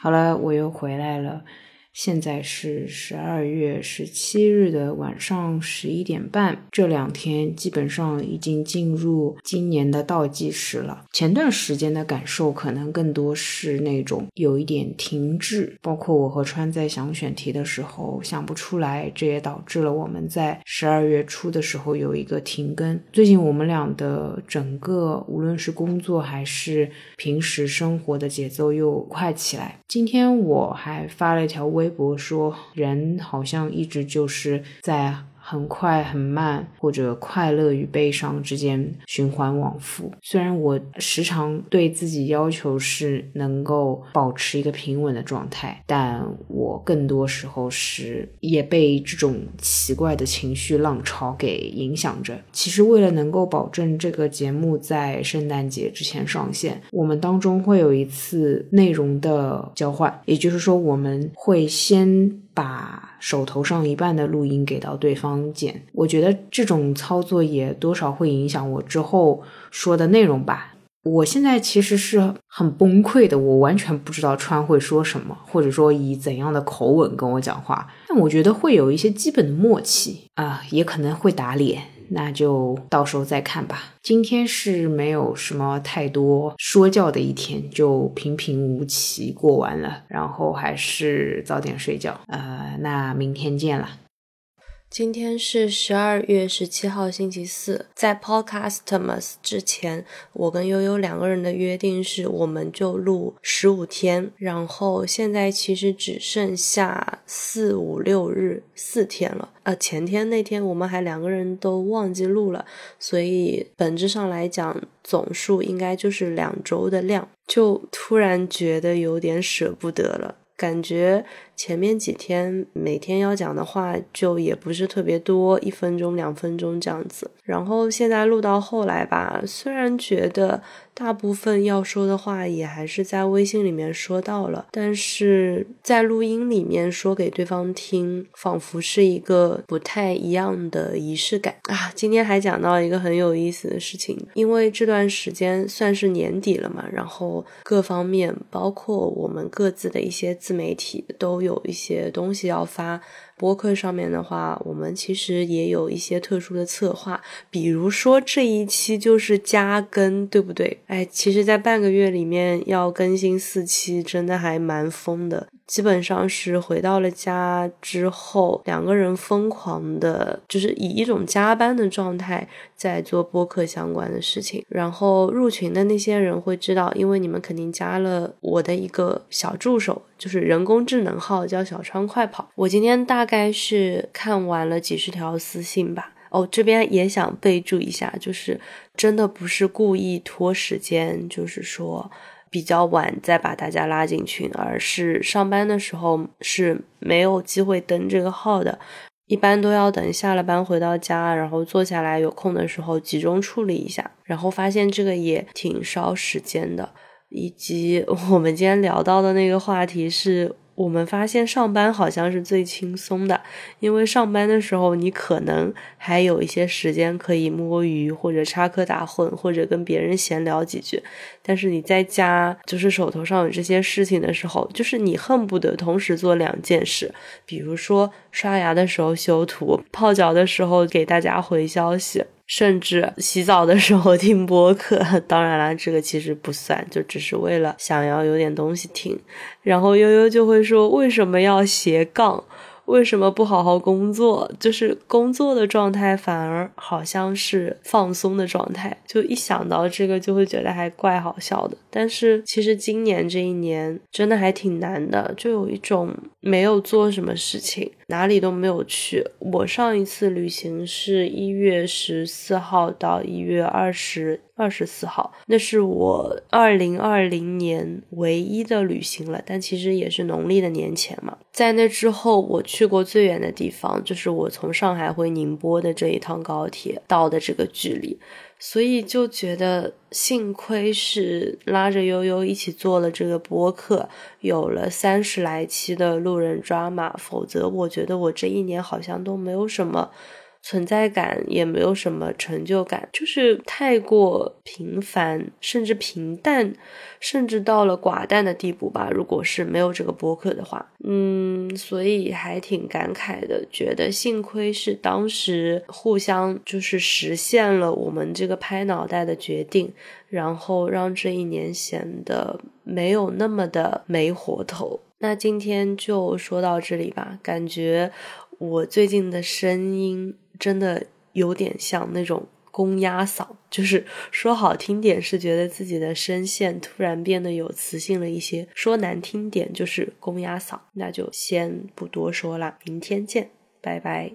好了，我又回来了。现在是十二月十七日的晚上十一点半，这两天基本上已经进入今年的倒计时了。前段时间的感受可能更多是那种有一点停滞，包括我和川在想选题的时候想不出来，这也导致了我们在十二月初的时候有一个停更。最近我们俩的整个无论是工作还是平时生活的节奏又快起来。今天我还发了一条微。微博说，人好像一直就是在。很快很慢，或者快乐与悲伤之间循环往复。虽然我时常对自己要求是能够保持一个平稳的状态，但我更多时候是也被这种奇怪的情绪浪潮给影响着。其实，为了能够保证这个节目在圣诞节之前上线，我们当中会有一次内容的交换，也就是说，我们会先。把手头上一半的录音给到对方剪，我觉得这种操作也多少会影响我之后说的内容吧。我现在其实是很崩溃的，我完全不知道川会说什么，或者说以怎样的口吻跟我讲话。但我觉得会有一些基本的默契啊，也可能会打脸。那就到时候再看吧。今天是没有什么太多说教的一天，就平平无奇过完了。然后还是早点睡觉。呃，那明天见了。今天是十二月十七号，星期四。在 Podcastmas 之前，我跟悠悠两个人的约定是，我们就录十五天。然后现在其实只剩下四五六日四天了。呃，前天那天我们还两个人都忘记录了，所以本质上来讲，总数应该就是两周的量。就突然觉得有点舍不得了，感觉。前面几天每天要讲的话就也不是特别多，一分钟两分钟这样子。然后现在录到后来吧，虽然觉得大部分要说的话也还是在微信里面说到了，但是在录音里面说给对方听，仿佛是一个不太一样的仪式感啊。今天还讲到一个很有意思的事情，因为这段时间算是年底了嘛，然后各方面包括我们各自的一些自媒体都有。一些东西要发。播客上面的话，我们其实也有一些特殊的策划，比如说这一期就是加更，对不对？哎，其实，在半个月里面要更新四期，真的还蛮疯的。基本上是回到了家之后，两个人疯狂的，就是以一种加班的状态在做播客相关的事情。然后入群的那些人会知道，因为你们肯定加了我的一个小助手，就是人工智能号，叫小川快跑。我今天大。概是看完了几十条私信吧。哦，这边也想备注一下，就是真的不是故意拖时间，就是说比较晚再把大家拉进群，而是上班的时候是没有机会登这个号的，一般都要等下了班回到家，然后坐下来有空的时候集中处理一下，然后发现这个也挺烧时间的，以及我们今天聊到的那个话题是。我们发现上班好像是最轻松的，因为上班的时候你可能还有一些时间可以摸鱼，或者插科打诨，或者跟别人闲聊几句。但是你在家，就是手头上有这些事情的时候，就是你恨不得同时做两件事，比如说刷牙的时候修图，泡脚的时候给大家回消息。甚至洗澡的时候听播客，当然了，这个其实不算，就只是为了想要有点东西听。然后悠悠就会说：“为什么要斜杠？”为什么不好好工作？就是工作的状态反而好像是放松的状态，就一想到这个就会觉得还怪好笑的。但是其实今年这一年真的还挺难的，就有一种没有做什么事情，哪里都没有去。我上一次旅行是一月十四号到一月二十。二十四号，那是我二零二零年唯一的旅行了，但其实也是农历的年前嘛。在那之后，我去过最远的地方，就是我从上海回宁波的这一趟高铁到的这个距离，所以就觉得幸亏是拉着悠悠一起做了这个播客，有了三十来期的路人抓马，否则我觉得我这一年好像都没有什么。存在感也没有什么成就感，就是太过平凡，甚至平淡，甚至到了寡淡的地步吧。如果是没有这个播客的话，嗯，所以还挺感慨的，觉得幸亏是当时互相就是实现了我们这个拍脑袋的决定，然后让这一年显得没有那么的没活头。那今天就说到这里吧，感觉我最近的声音。真的有点像那种公鸭嗓，就是说好听点是觉得自己的声线突然变得有磁性了一些，说难听点就是公鸭嗓。那就先不多说了，明天见，拜拜。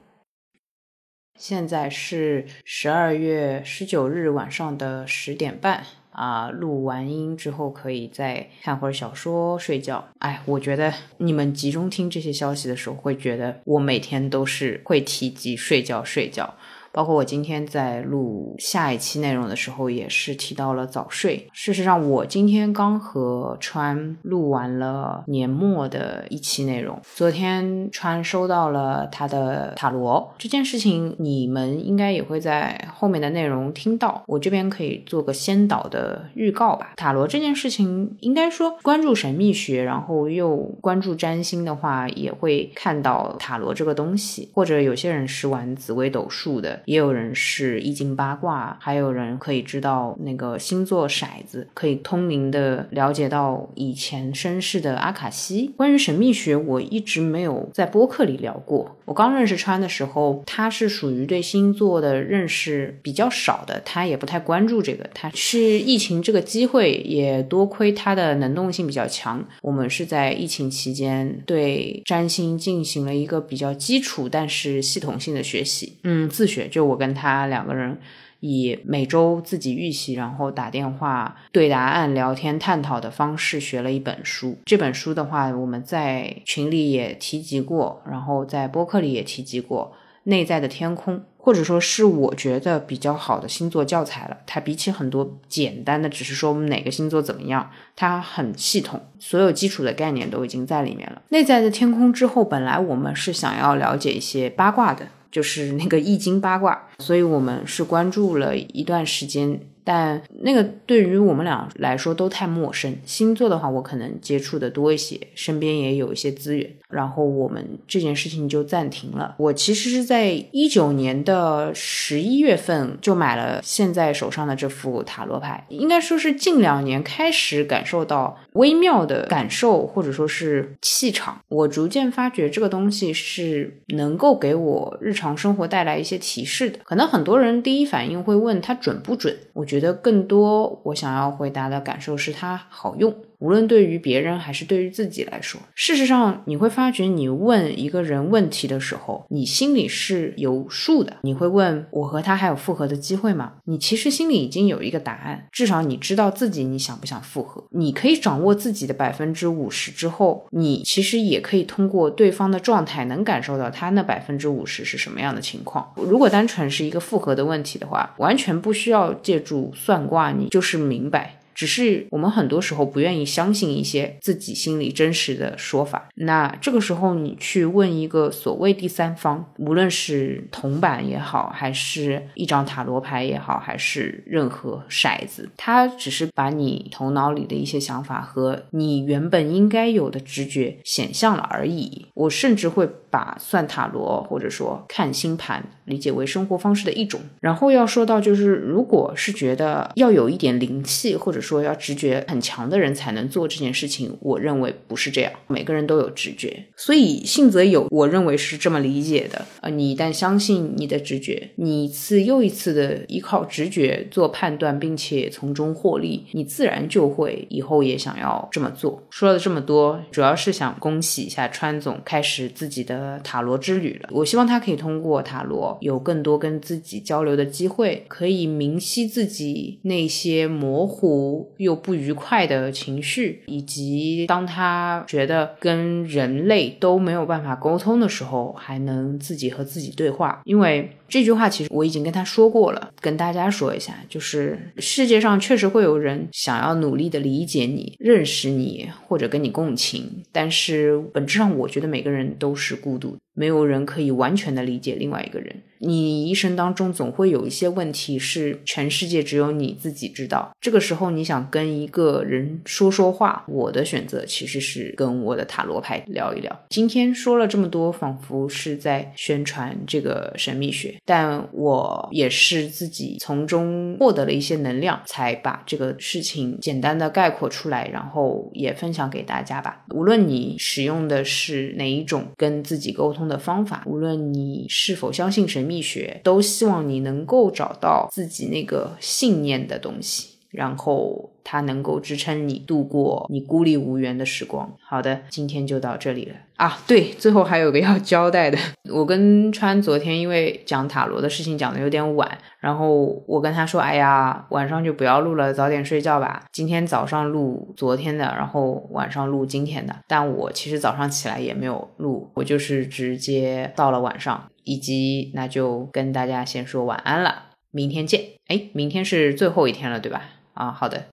现在是十二月十九日晚上的十点半啊，录完音之后可以再看会儿小说睡觉。哎，我觉得你们集中听这些消息的时候，会觉得我每天都是会提及睡觉睡觉。包括我今天在录下一期内容的时候，也是提到了早睡。事实上，我今天刚和川录完了年末的一期内容。昨天川收到了他的塔罗这件事情，你们应该也会在后面的内容听到。我这边可以做个先导的预告吧。塔罗这件事情，应该说关注神秘学，然后又关注占星的话，也会看到塔罗这个东西。或者有些人是玩紫微斗数的。也有人是易经八卦，还有人可以知道那个星座骰子，可以通灵的了解到以前身世的阿卡西。关于神秘学，我一直没有在播客里聊过。我刚认识川的时候，他是属于对星座的认识比较少的，他也不太关注这个。他是疫情这个机会，也多亏他的能动性比较强。我们是在疫情期间对占星进行了一个比较基础但是系统性的学习，嗯，自学。就我跟他两个人以每周自己预习，然后打电话对答案、聊天探讨的方式学了一本书。这本书的话，我们在群里也提及过，然后在播客里也提及过。内在的天空，或者说是我觉得比较好的星座教材了。它比起很多简单的，只是说我们哪个星座怎么样，它很系统，所有基础的概念都已经在里面了。内在的天空之后，本来我们是想要了解一些八卦的。就是那个易经八卦，所以我们是关注了一段时间。但那个对于我们俩来说都太陌生。星座的话，我可能接触的多一些，身边也有一些资源。然后我们这件事情就暂停了。我其实是在一九年的十一月份就买了现在手上的这副塔罗牌，应该说是近两年开始感受到微妙的感受，或者说是气场。我逐渐发觉这个东西是能够给我日常生活带来一些提示的。可能很多人第一反应会问它准不准？我觉觉得更多我想要回答的感受是它好用。无论对于别人还是对于自己来说，事实上你会发觉，你问一个人问题的时候，你心里是有数的。你会问我和他还有复合的机会吗？你其实心里已经有一个答案，至少你知道自己你想不想复合。你可以掌握自己的百分之五十之后，你其实也可以通过对方的状态能感受到他那百分之五十是什么样的情况。如果单纯是一个复合的问题的话，完全不需要借助算卦，你就是明白。只是我们很多时候不愿意相信一些自己心里真实的说法。那这个时候，你去问一个所谓第三方，无论是铜板也好，还是一张塔罗牌也好，还是任何骰子，它只是把你头脑里的一些想法和你原本应该有的直觉显像了而已。我甚至会把算塔罗或者说看星盘理解为生活方式的一种。然后要说到，就是如果是觉得要有一点灵气，或者说要直觉很强的人才能做这件事情，我认为不是这样。每个人都有直觉，所以信则有，我认为是这么理解的。呃，你一旦相信你的直觉，你一次又一次的依靠直觉做判断，并且从中获利，你自然就会以后也想要这么做。说了这么多，主要是想恭喜一下川总开始自己的塔罗之旅了。我希望他可以通过塔罗有更多跟自己交流的机会，可以明晰自己那些模糊又不愉快的情绪，以及当他觉得跟人类都没有办法沟通的时候，还能自己和自己对话。因为这句话其实我已经跟他说过了，跟大家说一下，就是世界上确实会有人想要努力的理解你、认识你或者跟你共情，但是本质上我觉得每个人都是孤孤独。没有人可以完全的理解另外一个人。你一生当中总会有一些问题是全世界只有你自己知道。这个时候你想跟一个人说说话，我的选择其实是跟我的塔罗牌聊一聊。今天说了这么多，仿佛是在宣传这个神秘学，但我也是自己从中获得了一些能量，才把这个事情简单的概括出来，然后也分享给大家吧。无论你使用的是哪一种跟自己沟通。的方法，无论你是否相信神秘学，都希望你能够找到自己那个信念的东西，然后它能够支撑你度过你孤立无援的时光。好的，今天就到这里了啊！对，最后还有个要交代的，我跟川昨天因为讲塔罗的事情讲的有点晚，然后我跟他说：“哎呀，晚上就不要录了，早点睡觉吧。今天早上录昨天的，然后晚上录今天的。但我其实早上起来也没有录，我就是直接到了晚上，以及那就跟大家先说晚安了，明天见。哎，明天是最后一天了，对吧？啊，好的。”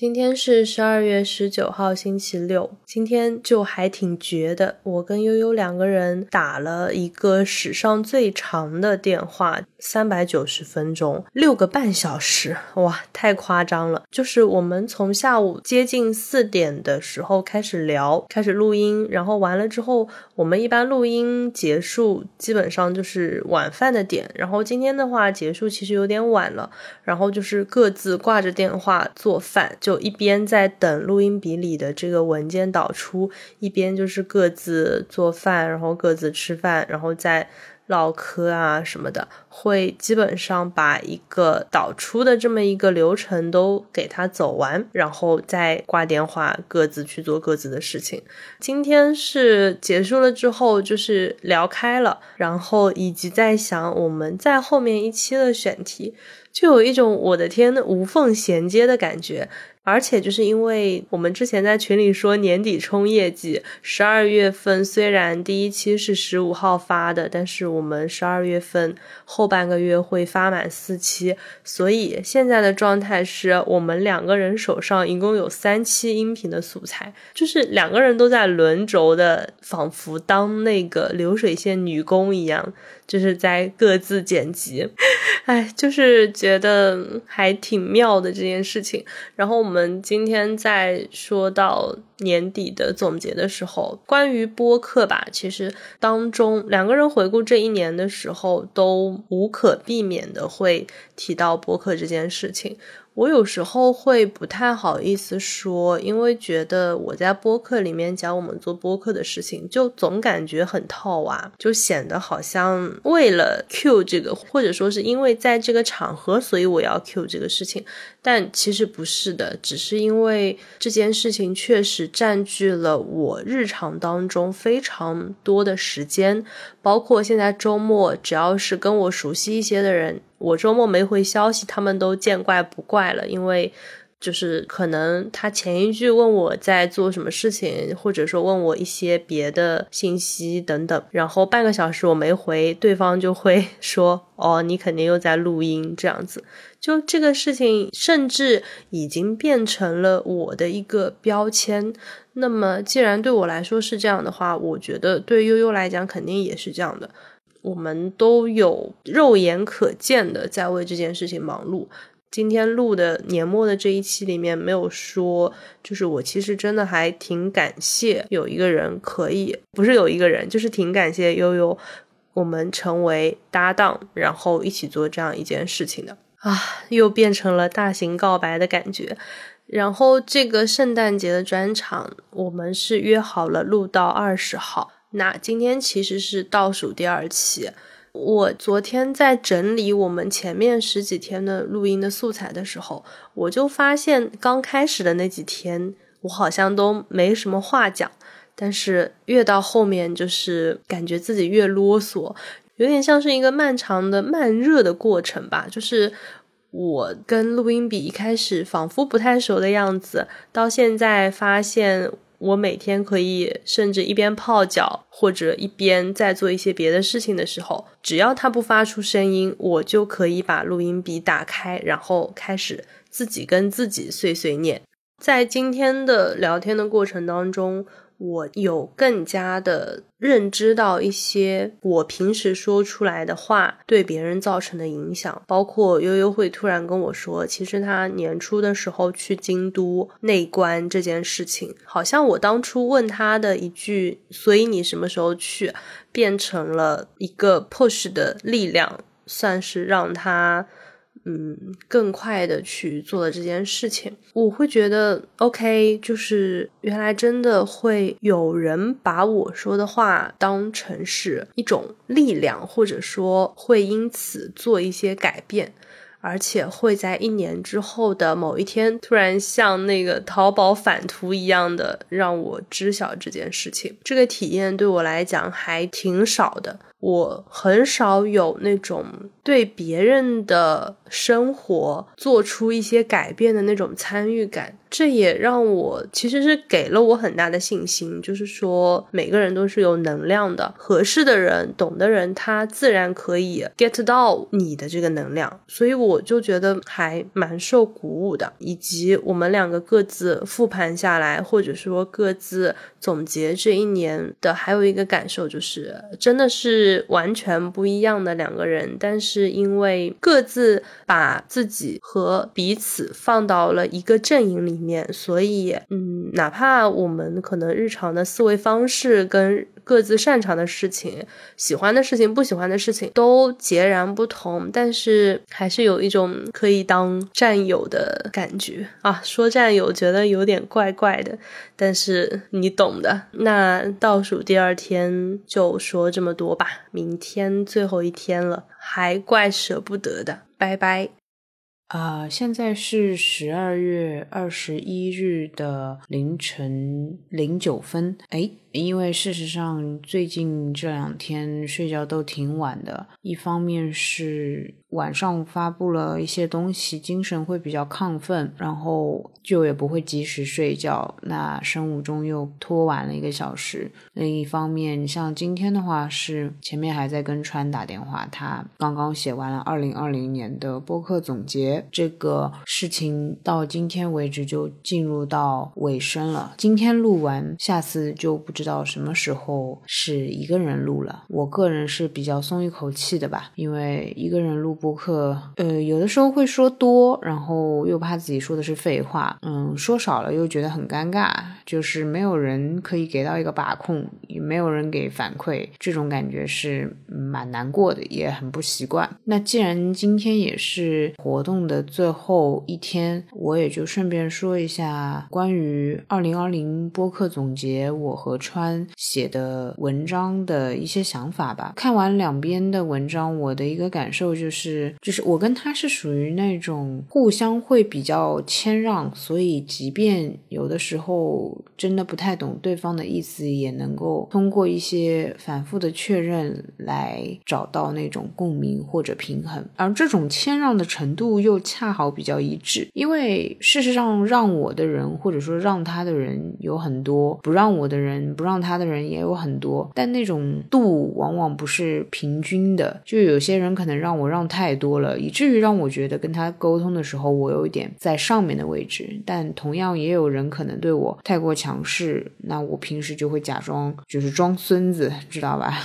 今天是十二月十九号，星期六。今天就还挺绝的，我跟悠悠两个人打了一个史上最长的电话，三百九十分钟，六个半小时，哇，太夸张了！就是我们从下午接近四点的时候开始聊，开始录音，然后完了之后，我们一般录音结束基本上就是晚饭的点。然后今天的话结束其实有点晚了，然后就是各自挂着电话做饭。就一边在等录音笔里的这个文件导出，一边就是各自做饭，然后各自吃饭，然后再唠嗑啊什么的，会基本上把一个导出的这么一个流程都给他走完，然后再挂电话，各自去做各自的事情。今天是结束了之后，就是聊开了，然后以及在想我们在后面一期的选题，就有一种我的天无缝衔接的感觉。而且就是因为我们之前在群里说年底冲业绩，十二月份虽然第一期是十五号发的，但是我们十二月份后半个月会发满四期，所以现在的状态是我们两个人手上一共有三期音频的素材，就是两个人都在轮轴的，仿佛当那个流水线女工一样。就是在各自剪辑，哎，就是觉得还挺妙的这件事情。然后我们今天在说到年底的总结的时候，关于播客吧，其实当中两个人回顾这一年的时候，都无可避免的会提到播客这件事情。我有时候会不太好意思说，因为觉得我在播客里面讲我们做播客的事情，就总感觉很套娃，就显得好像为了 Q 这个，或者说是因为在这个场合，所以我要 Q 这个事情。但其实不是的，只是因为这件事情确实占据了我日常当中非常多的时间，包括现在周末，只要是跟我熟悉一些的人。我周末没回消息，他们都见怪不怪了，因为就是可能他前一句问我在做什么事情，或者说问我一些别的信息等等，然后半个小时我没回，对方就会 说：“哦，你肯定又在录音。”这样子，就这个事情甚至已经变成了我的一个标签。那么，既然对我来说是这样的话，我觉得对悠悠来讲肯定也是这样的。我们都有肉眼可见的在为这件事情忙碌。今天录的年末的这一期里面没有说，就是我其实真的还挺感谢有一个人可以，不是有一个人，就是挺感谢悠悠，我们成为搭档，然后一起做这样一件事情的啊，又变成了大型告白的感觉。然后这个圣诞节的专场，我们是约好了录到二十号，那今天其实是倒数第二期。我昨天在整理我们前面十几天的录音的素材的时候，我就发现刚开始的那几天我好像都没什么话讲，但是越到后面就是感觉自己越啰嗦，有点像是一个漫长的慢热的过程吧。就是我跟录音笔一开始仿佛不太熟的样子，到现在发现。我每天可以甚至一边泡脚或者一边在做一些别的事情的时候，只要它不发出声音，我就可以把录音笔打开，然后开始自己跟自己碎碎念。在今天的聊天的过程当中。我有更加的认知到一些我平时说出来的话对别人造成的影响，包括悠悠会突然跟我说，其实他年初的时候去京都内观这件事情，好像我当初问他的一句“所以你什么时候去”，变成了一个 push 的力量，算是让他。嗯，更快的去做了这件事情，我会觉得 OK，就是原来真的会有人把我说的话当成是一种力量，或者说会因此做一些改变，而且会在一年之后的某一天突然像那个淘宝返图一样的让我知晓这件事情。这个体验对我来讲还挺少的。我很少有那种对别人的生活做出一些改变的那种参与感。这也让我其实是给了我很大的信心，就是说每个人都是有能量的，合适的人、懂的人，他自然可以 get 到你的这个能量，所以我就觉得还蛮受鼓舞的。以及我们两个各自复盘下来，或者说各自总结这一年的，还有一个感受就是，真的是完全不一样的两个人，但是因为各自把自己和彼此放到了一个阵营里。面，所以，嗯，哪怕我们可能日常的思维方式跟各自擅长的事情、喜欢的事情、不喜欢的事情都截然不同，但是还是有一种可以当战友的感觉啊。说战友觉得有点怪怪的，但是你懂的。那倒数第二天就说这么多吧，明天最后一天了，还怪舍不得的，拜拜。啊，现在是十二月二十一日的凌晨零九分。哎。因为事实上，最近这两天睡觉都挺晚的。一方面是晚上发布了一些东西，精神会比较亢奋，然后就也不会及时睡觉。那生物钟又拖晚了一个小时。另一方面，像今天的话，是前面还在跟川打电话，他刚刚写完了二零二零年的播客总结，这个事情到今天为止就进入到尾声了。今天录完，下次就不。知道到什么时候是一个人录了，我个人是比较松一口气的吧，因为一个人录播客，呃，有的时候会说多，然后又怕自己说的是废话，嗯，说少了又觉得很尴尬，就是没有人可以给到一个把控，也没有人给反馈，这种感觉是蛮难过的，也很不习惯。那既然今天也是活动的最后一天，我也就顺便说一下关于二零二零播客总结，我和。川写的文章的一些想法吧。看完两边的文章，我的一个感受就是，就是我跟他是属于那种互相会比较谦让，所以即便有的时候真的不太懂对方的意思，也能够通过一些反复的确认来找到那种共鸣或者平衡。而这种谦让的程度又恰好比较一致，因为事实上让我的人或者说让他的人有很多，不让我的人不让他的人也有很多，但那种度往往不是平均的，就有些人可能让我让太多了，以至于让我觉得跟他沟通的时候我有一点在上面的位置，但同样也有人可能对我太过强势，那我平时就会假装就是装孙子，知道吧？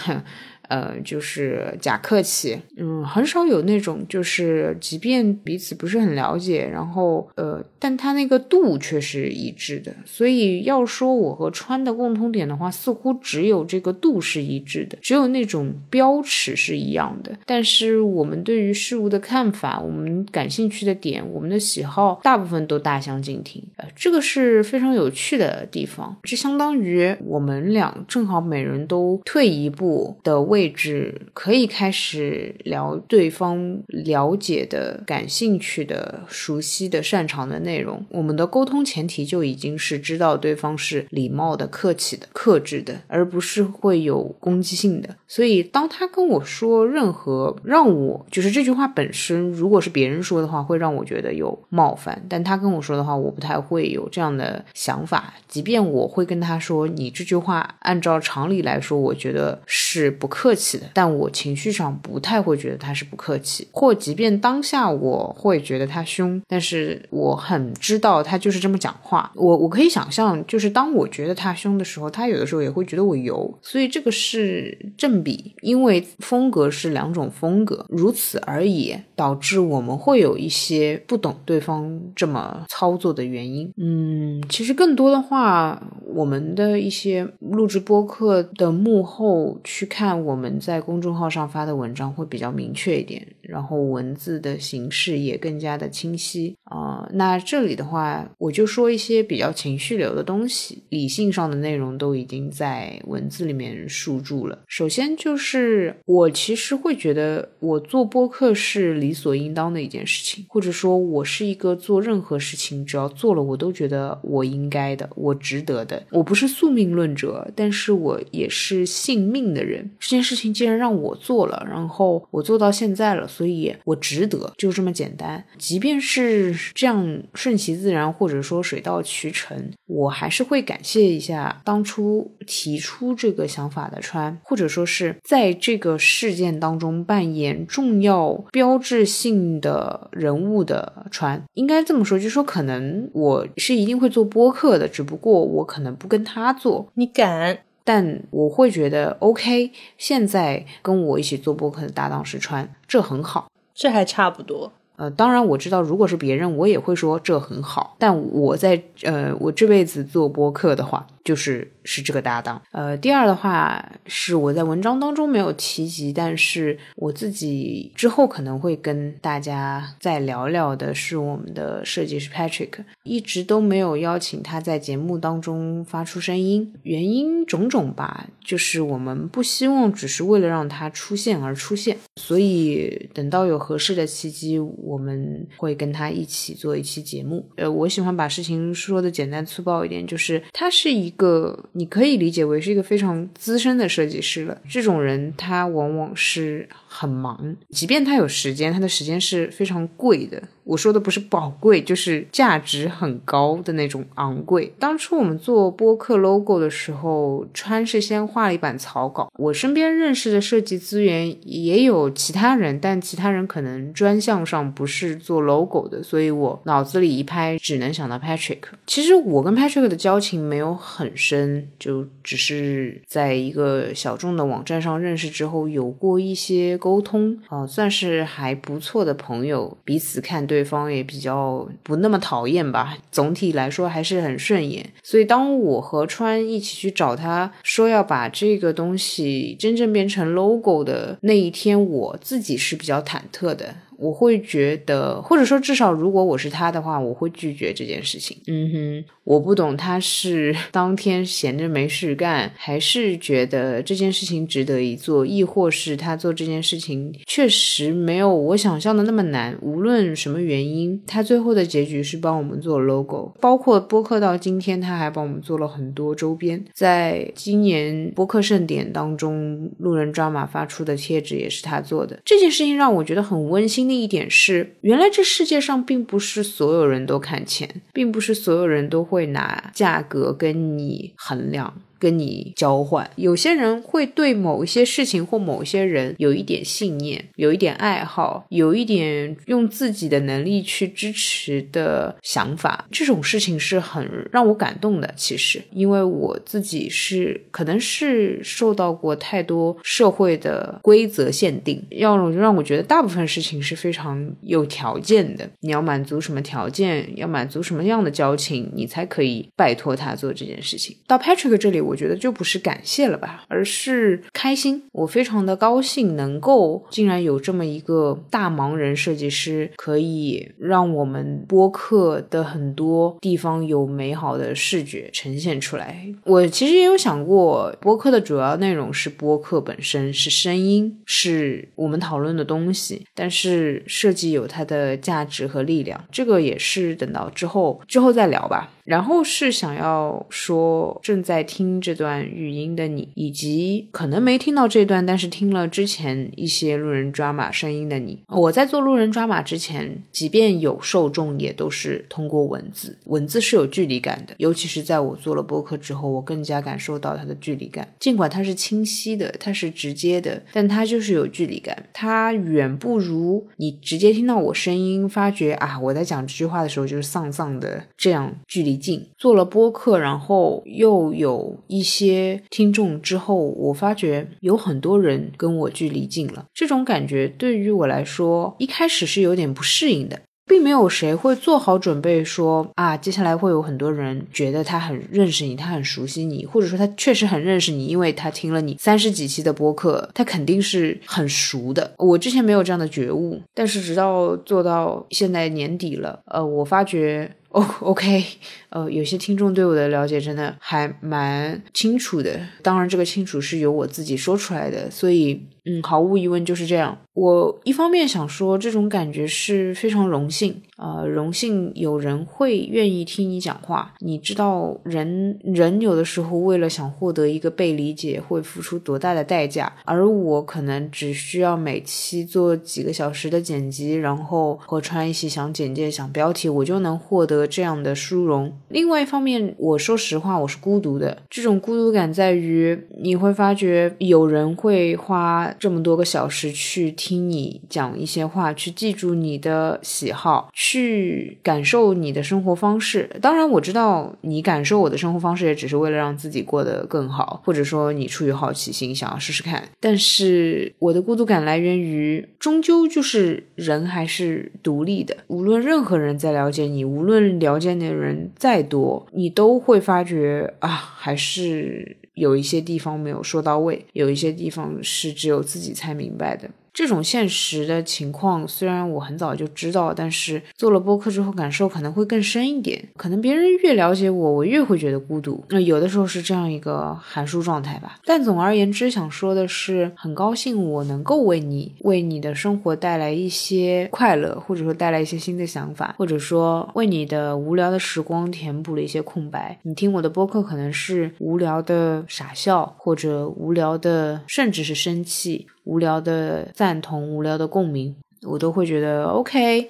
呃，就是假客气，嗯，很少有那种，就是即便彼此不是很了解，然后呃，但他那个度却是一致的。所以要说我和川的共通点的话，似乎只有这个度是一致的，只有那种标尺是一样的。但是我们对于事物的看法，我们感兴趣的点，我们的喜好，大部分都大相径庭。呃，这个是非常有趣的地方。这相当于我们俩正好每人都退一步的位。位置可以开始聊对方了解的、感兴趣的、熟悉的、擅长的内容。我们的沟通前提就已经是知道对方是礼貌的、客气的、克制的，而不是会有攻击性的。所以，当他跟我说任何让我就是这句话本身，如果是别人说的话，会让我觉得有冒犯；但他跟我说的话，我不太会有这样的想法。即便我会跟他说：“你这句话按照常理来说，我觉得是不客。”客气的，但我情绪上不太会觉得他是不客气，或即便当下我会觉得他凶，但是我很知道他就是这么讲话。我我可以想象，就是当我觉得他凶的时候，他有的时候也会觉得我油，所以这个是正比，因为风格是两种风格，如此而已，导致我们会有一些不懂对方这么操作的原因。嗯，其实更多的话，我们的一些录制播客的幕后去看我。我们在公众号上发的文章会比较明确一点，然后文字的形式也更加的清晰啊。那这里的话，我就说一些比较情绪流的东西，理性上的内容都已经在文字里面述住了。首先就是我其实会觉得，我做播客是理所应当的一件事情，或者说，我是一个做任何事情只要做了，我都觉得我应该的，我值得的。我不是宿命论者，但是我也是信命的人。这件事情既然让我做了，然后我做到现在了，所以我值得，就这么简单。即便是这样顺其自然，或者说水到渠成，我还是会感谢一下当初提出这个想法的川，或者说是在这个事件当中扮演重要标志性的人物的川。应该这么说，就说可能我是一定会做播客的，只不过我可能不跟他做。你敢？但我会觉得 OK，现在跟我一起做播客的搭档是川，这很好，这还差不多。呃，当然我知道，如果是别人，我也会说这很好。但我在呃，我这辈子做播客的话。就是是这个搭档，呃，第二的话是我在文章当中没有提及，但是我自己之后可能会跟大家再聊聊的是我们的设计师 Patrick，一直都没有邀请他在节目当中发出声音，原因种种吧，就是我们不希望只是为了让他出现而出现，所以等到有合适的契机，我们会跟他一起做一期节目。呃，我喜欢把事情说的简单粗暴一点，就是他是一。一个你可以理解为是一个非常资深的设计师了。这种人他往往是很忙，即便他有时间，他的时间是非常贵的。我说的不是宝贵，就是价值很高的那种昂贵。当初我们做播客 logo 的时候，川是先画了一版草稿。我身边认识的设计资源也有其他人，但其他人可能专项上不是做 logo 的，所以我脑子里一拍只能想到 Patrick。其实我跟 Patrick 的交情没有很深，就只是在一个小众的网站上认识之后有过一些沟通，啊，算是还不错的朋友，彼此看。对对方也比较不那么讨厌吧，总体来说还是很顺眼。所以当我和川一起去找他说要把这个东西真正变成 logo 的那一天，我自己是比较忐忑的。我会觉得，或者说至少如果我是他的话，我会拒绝这件事情。嗯哼，我不懂他是 当天闲着没事干，还是觉得这件事情值得一做，亦或是他做这件事情确实没有我想象的那么难。无论什么原因，他最后的结局是帮我们做 logo，包括播客到今天，他还帮我们做了很多周边。在今年播客盛典当中，路人抓马发出的贴纸也是他做的。这件事情让我觉得很温馨的另一点是，原来这世界上并不是所有人都看钱，并不是所有人都会拿价格跟你衡量。跟你交换，有些人会对某一些事情或某些人有一点信念，有一点爱好，有一点用自己的能力去支持的想法。这种事情是很让我感动的。其实，因为我自己是可能是受到过太多社会的规则限定，要让我觉得大部分事情是非常有条件的。你要满足什么条件，要满足什么样的交情，你才可以拜托他做这件事情。到 Patrick 这里，我。我觉得就不是感谢了吧，而是开心。我非常的高兴，能够竟然有这么一个大忙人设计师，可以让我们播客的很多地方有美好的视觉呈现出来。我其实也有想过，播客的主要内容是播客本身，是声音，是我们讨论的东西。但是设计有它的价值和力量，这个也是等到之后之后再聊吧。然后是想要说正在听这段语音的你，以及可能没听到这段，但是听了之前一些路人抓马声音的你。我在做路人抓马之前，即便有受众，也都是通过文字，文字是有距离感的。尤其是在我做了播客之后，我更加感受到它的距离感。尽管它是清晰的，它是直接的，但它就是有距离感。它远不如你直接听到我声音，发觉啊，我在讲这句话的时候就是丧丧的这样距离。近做了播客，然后又有一些听众之后，我发觉有很多人跟我距离近了。这种感觉对于我来说，一开始是有点不适应的，并没有谁会做好准备说啊，接下来会有很多人觉得他很认识你，他很熟悉你，或者说他确实很认识你，因为他听了你三十几期的播客，他肯定是很熟的。我之前没有这样的觉悟，但是直到做到现在年底了，呃，我发觉。哦，OK，呃，有些听众对我的了解真的还蛮清楚的，当然这个清楚是由我自己说出来的，所以。嗯，毫无疑问就是这样。我一方面想说，这种感觉是非常荣幸，呃，荣幸有人会愿意听你讲话。你知道，人人有的时候为了想获得一个被理解，会付出多大的代价。而我可能只需要每期做几个小时的剪辑，然后和川一起想简介、想标题，我就能获得这样的殊荣。另外一方面，我说实话，我是孤独的。这种孤独感在于，你会发觉有人会花。这么多个小时去听你讲一些话，去记住你的喜好，去感受你的生活方式。当然，我知道你感受我的生活方式，也只是为了让自己过得更好，或者说你出于好奇心想要试试看。但是我的孤独感来源于，终究就是人还是独立的。无论任何人在了解你，无论了解你的人再多，你都会发觉啊，还是。有一些地方没有说到位，有一些地方是只有自己才明白的。这种现实的情况，虽然我很早就知道，但是做了播客之后，感受可能会更深一点。可能别人越了解我，我越会觉得孤独。那有的时候是这样一个函数状态吧。但总而言之，想说的是，很高兴我能够为你、为你的生活带来一些快乐，或者说带来一些新的想法，或者说为你的无聊的时光填补了一些空白。你听我的播客，可能是无聊的傻笑，或者无聊的，甚至是生气。无聊的赞同，无聊的共鸣，我都会觉得 OK。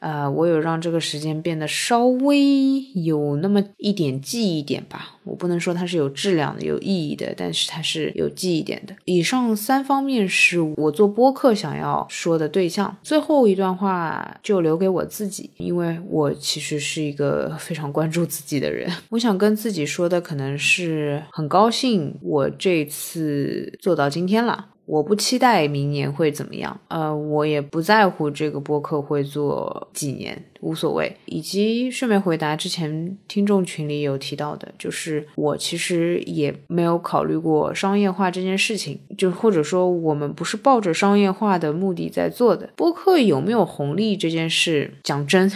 呃，我有让这个时间变得稍微有那么一点记忆点吧。我不能说它是有质量的、有意义的，但是它是有记忆点的。以上三方面是我做播客想要说的对象。最后一段话就留给我自己，因为我其实是一个非常关注自己的人。我想跟自己说的可能是很高兴我这次做到今天了。我不期待明年会怎么样，呃，我也不在乎这个播客会做几年，无所谓。以及顺便回答之前听众群里有提到的，就是我其实也没有考虑过商业化这件事情，就或者说我们不是抱着商业化的目的在做的。播客有没有红利这件事，讲真。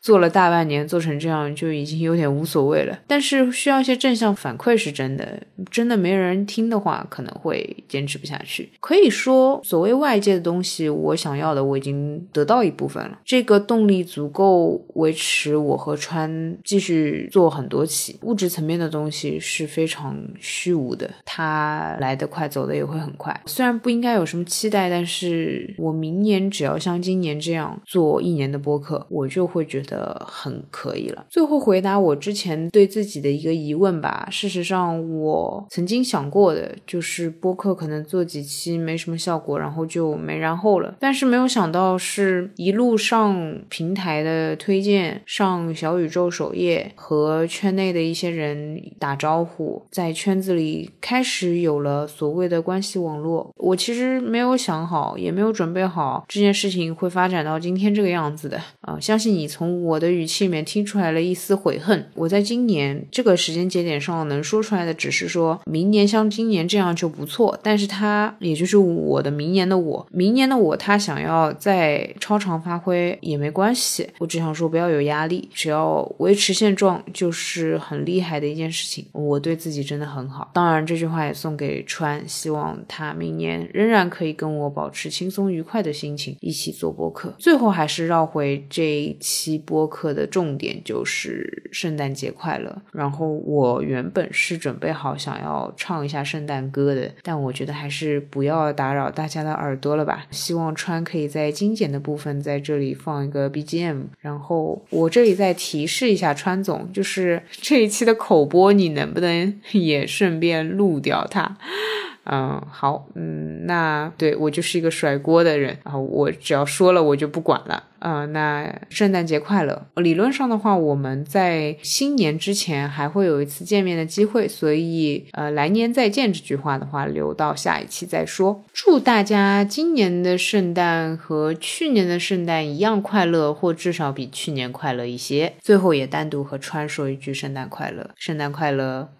做了大半年，做成这样就已经有点无所谓了。但是需要一些正向反馈是真的，真的没人听的话，可能会坚持不下去。可以说，所谓外界的东西，我想要的我已经得到一部分了。这个动力足够维持我和川继续做很多期。物质层面的东西是非常虚无的，它来得快，走的也会很快。虽然不应该有什么期待，但是我明年只要像今年这样做一年的播客，我就会觉得。的很可以了。最后回答我之前对自己的一个疑问吧。事实上，我曾经想过的就是播客可能做几期没什么效果，然后就没然后了。但是没有想到是一路上平台的推荐，上小宇宙首页和圈内的一些人打招呼，在圈子里开始有了所谓的关系网络。我其实没有想好，也没有准备好这件事情会发展到今天这个样子的啊！相信你从。我的语气里面听出来了一丝悔恨。我在今年这个时间节点上能说出来的，只是说明年像今年这样就不错。但是他也就是我的明年的我，明年的我，他想要再超常发挥也没关系。我只想说不要有压力，只要维持现状就是很厉害的一件事情。我对自己真的很好。当然这句话也送给川，希望他明年仍然可以跟我保持轻松愉快的心情，一起做播客。最后还是绕回这一期。播客的重点就是圣诞节快乐。然后我原本是准备好想要唱一下圣诞歌的，但我觉得还是不要打扰大家的耳朵了吧。希望川可以在精简的部分在这里放一个 BGM。然后我这里再提示一下川总，就是这一期的口播你能不能也顺便录掉它？嗯，好，嗯，那对我就是一个甩锅的人，然后我只要说了，我就不管了。啊，那圣诞节快乐！理论上的话，我们在新年之前还会有一次见面的机会，所以呃，来年再见这句话的话，留到下一期再说。祝大家今年的圣诞和去年的圣诞一样快乐，或至少比去年快乐一些。最后也单独和川说一句圣诞快乐，圣诞快乐。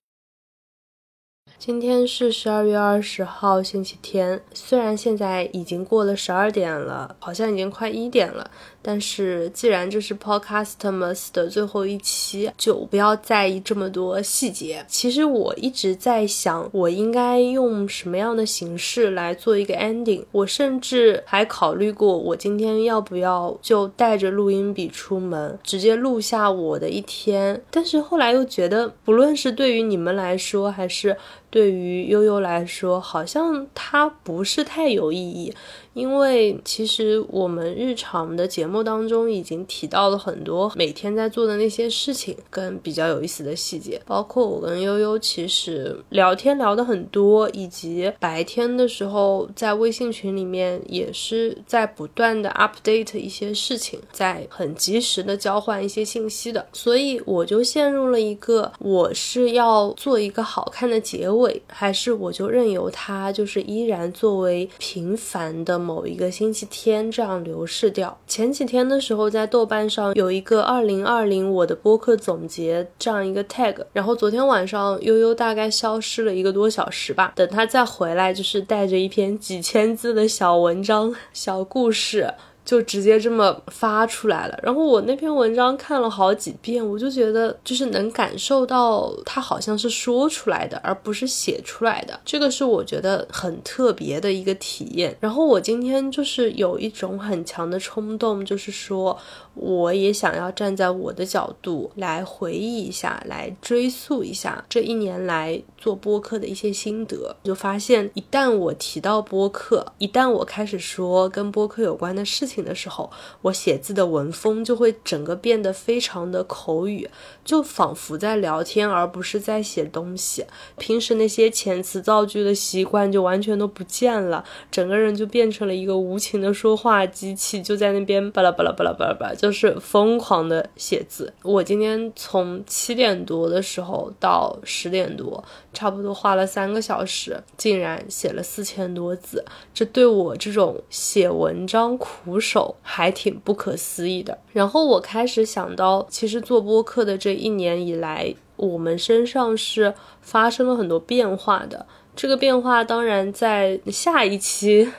今天是十二月二十号，星期天。虽然现在已经过了十二点了，好像已经快一点了。但是，既然这是 Podcastmas 的最后一期，就不要在意这么多细节。其实我一直在想，我应该用什么样的形式来做一个 ending。我甚至还考虑过，我今天要不要就带着录音笔出门，直接录下我的一天。但是后来又觉得，不论是对于你们来说，还是对于悠悠来说，好像它不是太有意义。因为其实我们日常的节目当中已经提到了很多每天在做的那些事情，跟比较有意思的细节，包括我跟悠悠其实聊天聊的很多，以及白天的时候在微信群里面也是在不断的 update 一些事情，在很及时的交换一些信息的，所以我就陷入了一个我是要做一个好看的结尾，还是我就任由它就是依然作为平凡的。某一个星期天这样流逝掉。前几天的时候，在豆瓣上有一个二零二零我的播客总结这样一个 tag，然后昨天晚上悠悠大概消失了一个多小时吧，等他再回来，就是带着一篇几千字的小文章、小故事。就直接这么发出来了，然后我那篇文章看了好几遍，我就觉得就是能感受到他好像是说出来的，而不是写出来的，这个是我觉得很特别的一个体验。然后我今天就是有一种很强的冲动，就是说。我也想要站在我的角度来回忆一下，来追溯一下这一年来做播客的一些心得。就发现，一旦我提到播客，一旦我开始说跟播客有关的事情的时候，我写字的文风就会整个变得非常的口语，就仿佛在聊天，而不是在写东西。平时那些遣词造句的习惯就完全都不见了，整个人就变成了一个无情的说话机器，就在那边巴拉巴拉巴拉巴拉巴拉，就是疯狂的写字。我今天从七点多的时候到十点多，差不多花了三个小时，竟然写了四千多字，这对我这种写文章苦手手还挺不可思议的。然后我开始想到，其实做播客的这一年以来，我们身上是发生了很多变化的。这个变化当然在下一期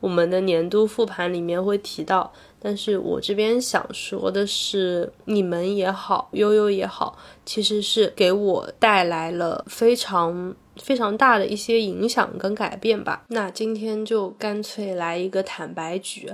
我们的年度复盘里面会提到。但是我这边想说的是，你们也好，悠悠也好，其实是给我带来了非常非常大的一些影响跟改变吧。那今天就干脆来一个坦白局，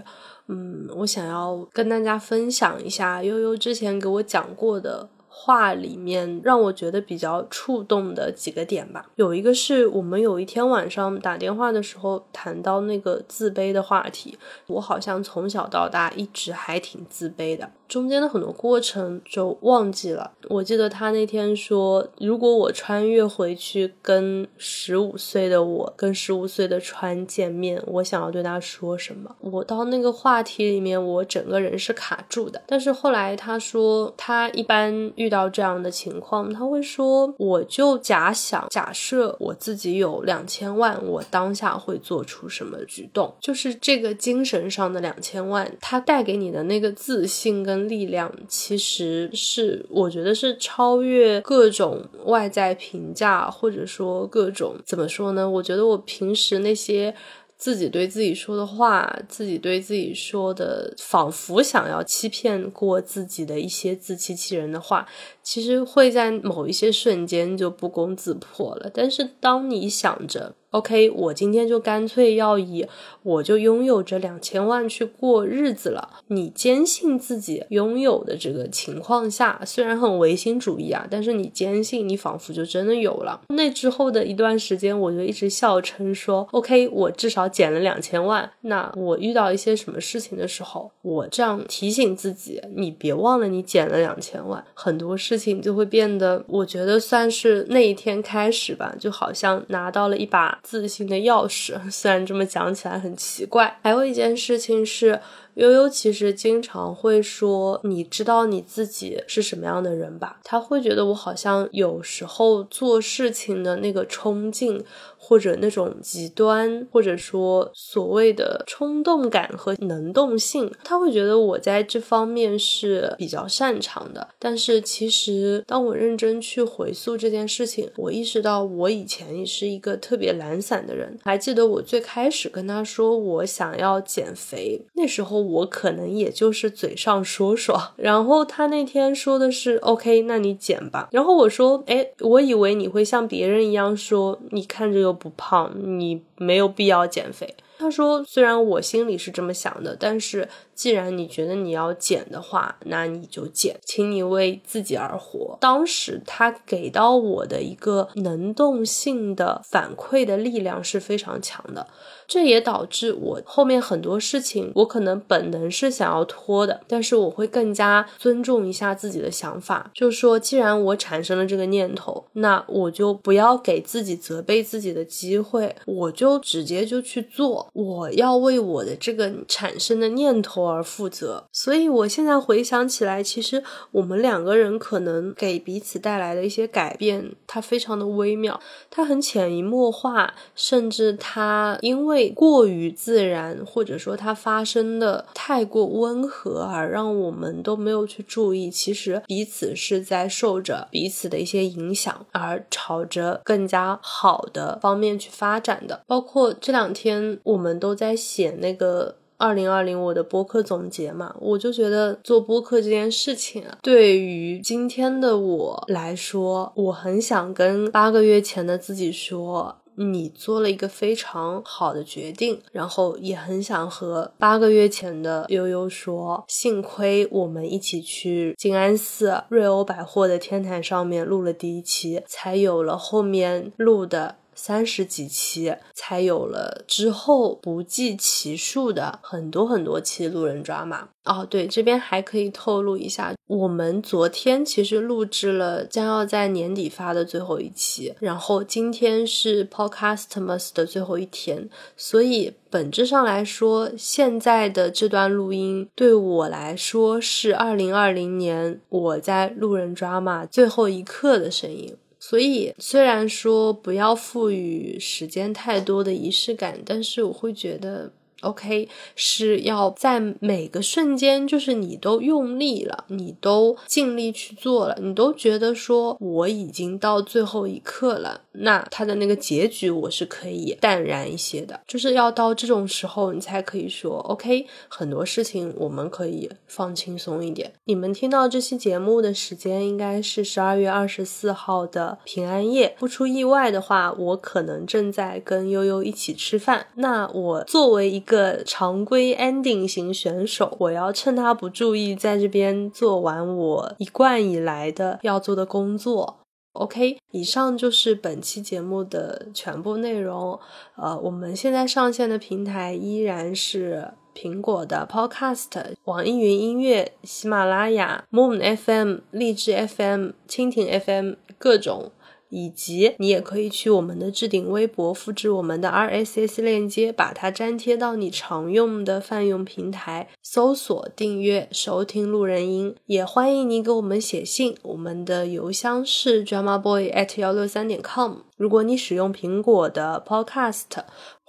嗯，我想要跟大家分享一下悠悠之前给我讲过的。话里面让我觉得比较触动的几个点吧，有一个是我们有一天晚上打电话的时候谈到那个自卑的话题，我好像从小到大一直还挺自卑的。中间的很多过程就忘记了。我记得他那天说，如果我穿越回去跟十五岁的我跟十五岁的川见面，我想要对他说什么？我到那个话题里面，我整个人是卡住的。但是后来他说，他一般遇到这样的情况，他会说，我就假想假设我自己有两千万，我当下会做出什么举动？就是这个精神上的两千万，它带给你的那个自信跟。力量其实是，我觉得是超越各种外在评价，或者说各种怎么说呢？我觉得我平时那些自己对自己说的话，自己对自己说的，仿佛想要欺骗过自己的一些自欺欺人的话，其实会在某一些瞬间就不攻自破了。但是当你想着，OK，我今天就干脆要以我就拥有这两千万去过日子了。你坚信自己拥有的这个情况下，虽然很唯心主义啊，但是你坚信你仿佛就真的有了。那之后的一段时间，我就一直笑称说，OK，我至少减了两千万。那我遇到一些什么事情的时候，我这样提醒自己，你别忘了你减了两千万，很多事情就会变得，我觉得算是那一天开始吧，就好像拿到了一把。自信的钥匙，虽然这么讲起来很奇怪。还有一件事情是。悠悠其实经常会说：“你知道你自己是什么样的人吧？”他会觉得我好像有时候做事情的那个冲劲，或者那种极端，或者说所谓的冲动感和能动性，他会觉得我在这方面是比较擅长的。但是其实当我认真去回溯这件事情，我意识到我以前也是一个特别懒散的人。还记得我最开始跟他说我想要减肥，那时候。我可能也就是嘴上说说，然后他那天说的是 OK，那你减吧。然后我说，哎，我以为你会像别人一样说，你看着又不胖，你没有必要减肥。他说，虽然我心里是这么想的，但是。既然你觉得你要减的话，那你就减，请你为自己而活。当时他给到我的一个能动性的反馈的力量是非常强的，这也导致我后面很多事情，我可能本能是想要拖的，但是我会更加尊重一下自己的想法，就是说既然我产生了这个念头，那我就不要给自己责备自己的机会，我就直接就去做，我要为我的这个产生的念头。而负责，所以我现在回想起来，其实我们两个人可能给彼此带来的一些改变，它非常的微妙，它很潜移默化，甚至它因为过于自然，或者说它发生的太过温和，而让我们都没有去注意，其实彼此是在受着彼此的一些影响，而朝着更加好的方面去发展的。包括这两天我们都在写那个。二零二零我的播客总结嘛，我就觉得做播客这件事情啊，对于今天的我来说，我很想跟八个月前的自己说，你做了一个非常好的决定，然后也很想和八个月前的悠悠说，幸亏我们一起去静安寺瑞欧百货的天台上面录了第一期，才有了后面录的。三十几期，才有了之后不计其数的很多很多期路人抓马。哦，对，这边还可以透露一下，我们昨天其实录制了将要在年底发的最后一期，然后今天是 Podcastmas 的最后一天，所以本质上来说，现在的这段录音对我来说是二零二零年我在路人抓马最后一刻的声音。所以，虽然说不要赋予时间太多的仪式感，但是我会觉得。OK，是要在每个瞬间，就是你都用力了，你都尽力去做了，你都觉得说我已经到最后一刻了，那他的那个结局我是可以淡然一些的。就是要到这种时候，你才可以说 OK，很多事情我们可以放轻松一点。你们听到这期节目的时间应该是十二月二十四号的平安夜，不出意外的话，我可能正在跟悠悠一起吃饭。那我作为一个。常规 ending 型选手，我要趁他不注意，在这边做完我一贯以来的要做的工作。OK，以上就是本期节目的全部内容。呃，我们现在上线的平台依然是苹果的 Podcast、网易云音乐、喜马拉雅、Moon FM、荔枝 FM、蜻蜓 FM 各种。以及你也可以去我们的置顶微博，复制我们的 RSS 链接，把它粘贴到你常用的泛用平台，搜索订阅收听路人音。也欢迎你给我们写信，我们的邮箱是 dramaboy at 幺六三点 com。如果你使用苹果的 Podcast。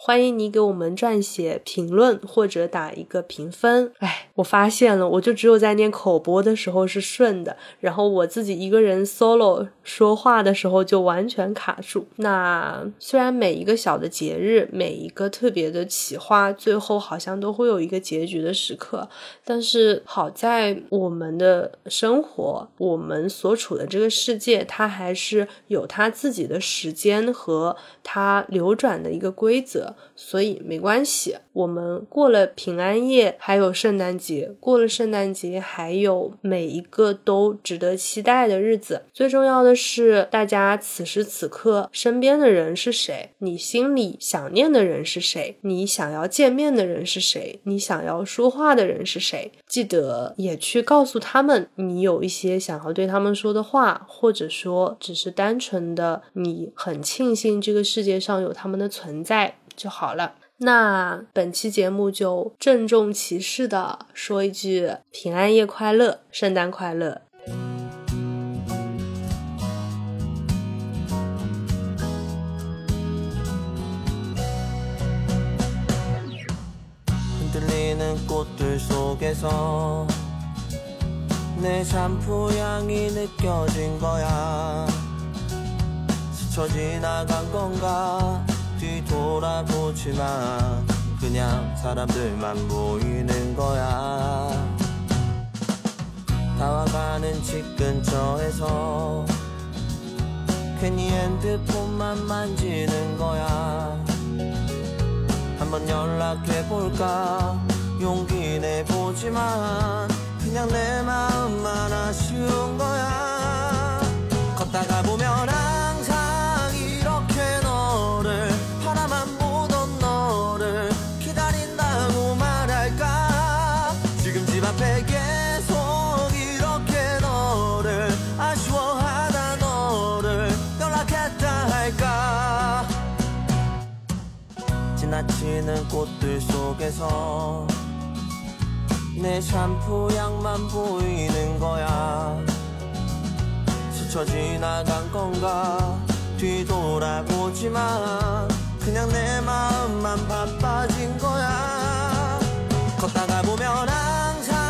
欢迎你给我们撰写评论或者打一个评分。哎，我发现了，我就只有在念口播的时候是顺的，然后我自己一个人 solo 说话的时候就完全卡住。那虽然每一个小的节日，每一个特别的企划，最后好像都会有一个结局的时刻，但是好在我们的生活，我们所处的这个世界，它还是有它自己的时间和它流转的一个规则。所以没关系，我们过了平安夜，还有圣诞节，过了圣诞节，还有每一个都值得期待的日子。最重要的是，大家此时此刻身边的人是谁？你心里想念的人是谁？你想要见面的人是谁？你想要说话的人是谁？记得也去告诉他们，你有一些想要对他们说的话，或者说只是单纯的你很庆幸这个世界上有他们的存在。就好了。那本期节目就郑重其事的说一句平安夜快乐，圣诞快乐。 돌아보지 마 그냥 사람들만 보이는 거야 다와가는 집 근처에서 괜히 핸드폰만 만지는 거야 한번 연락해볼까 용기 내보지만 그냥 내 마음만 아쉬운 거야 걷다가 보면 지나치는 꽃들 속에서 내 샴푸 향만 보이는 거야. 스쳐 지나간 건가 뒤돌아보지만 그냥 내 마음만 바빠진 거야. 걷다가 보면 항상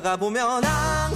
가 보면 아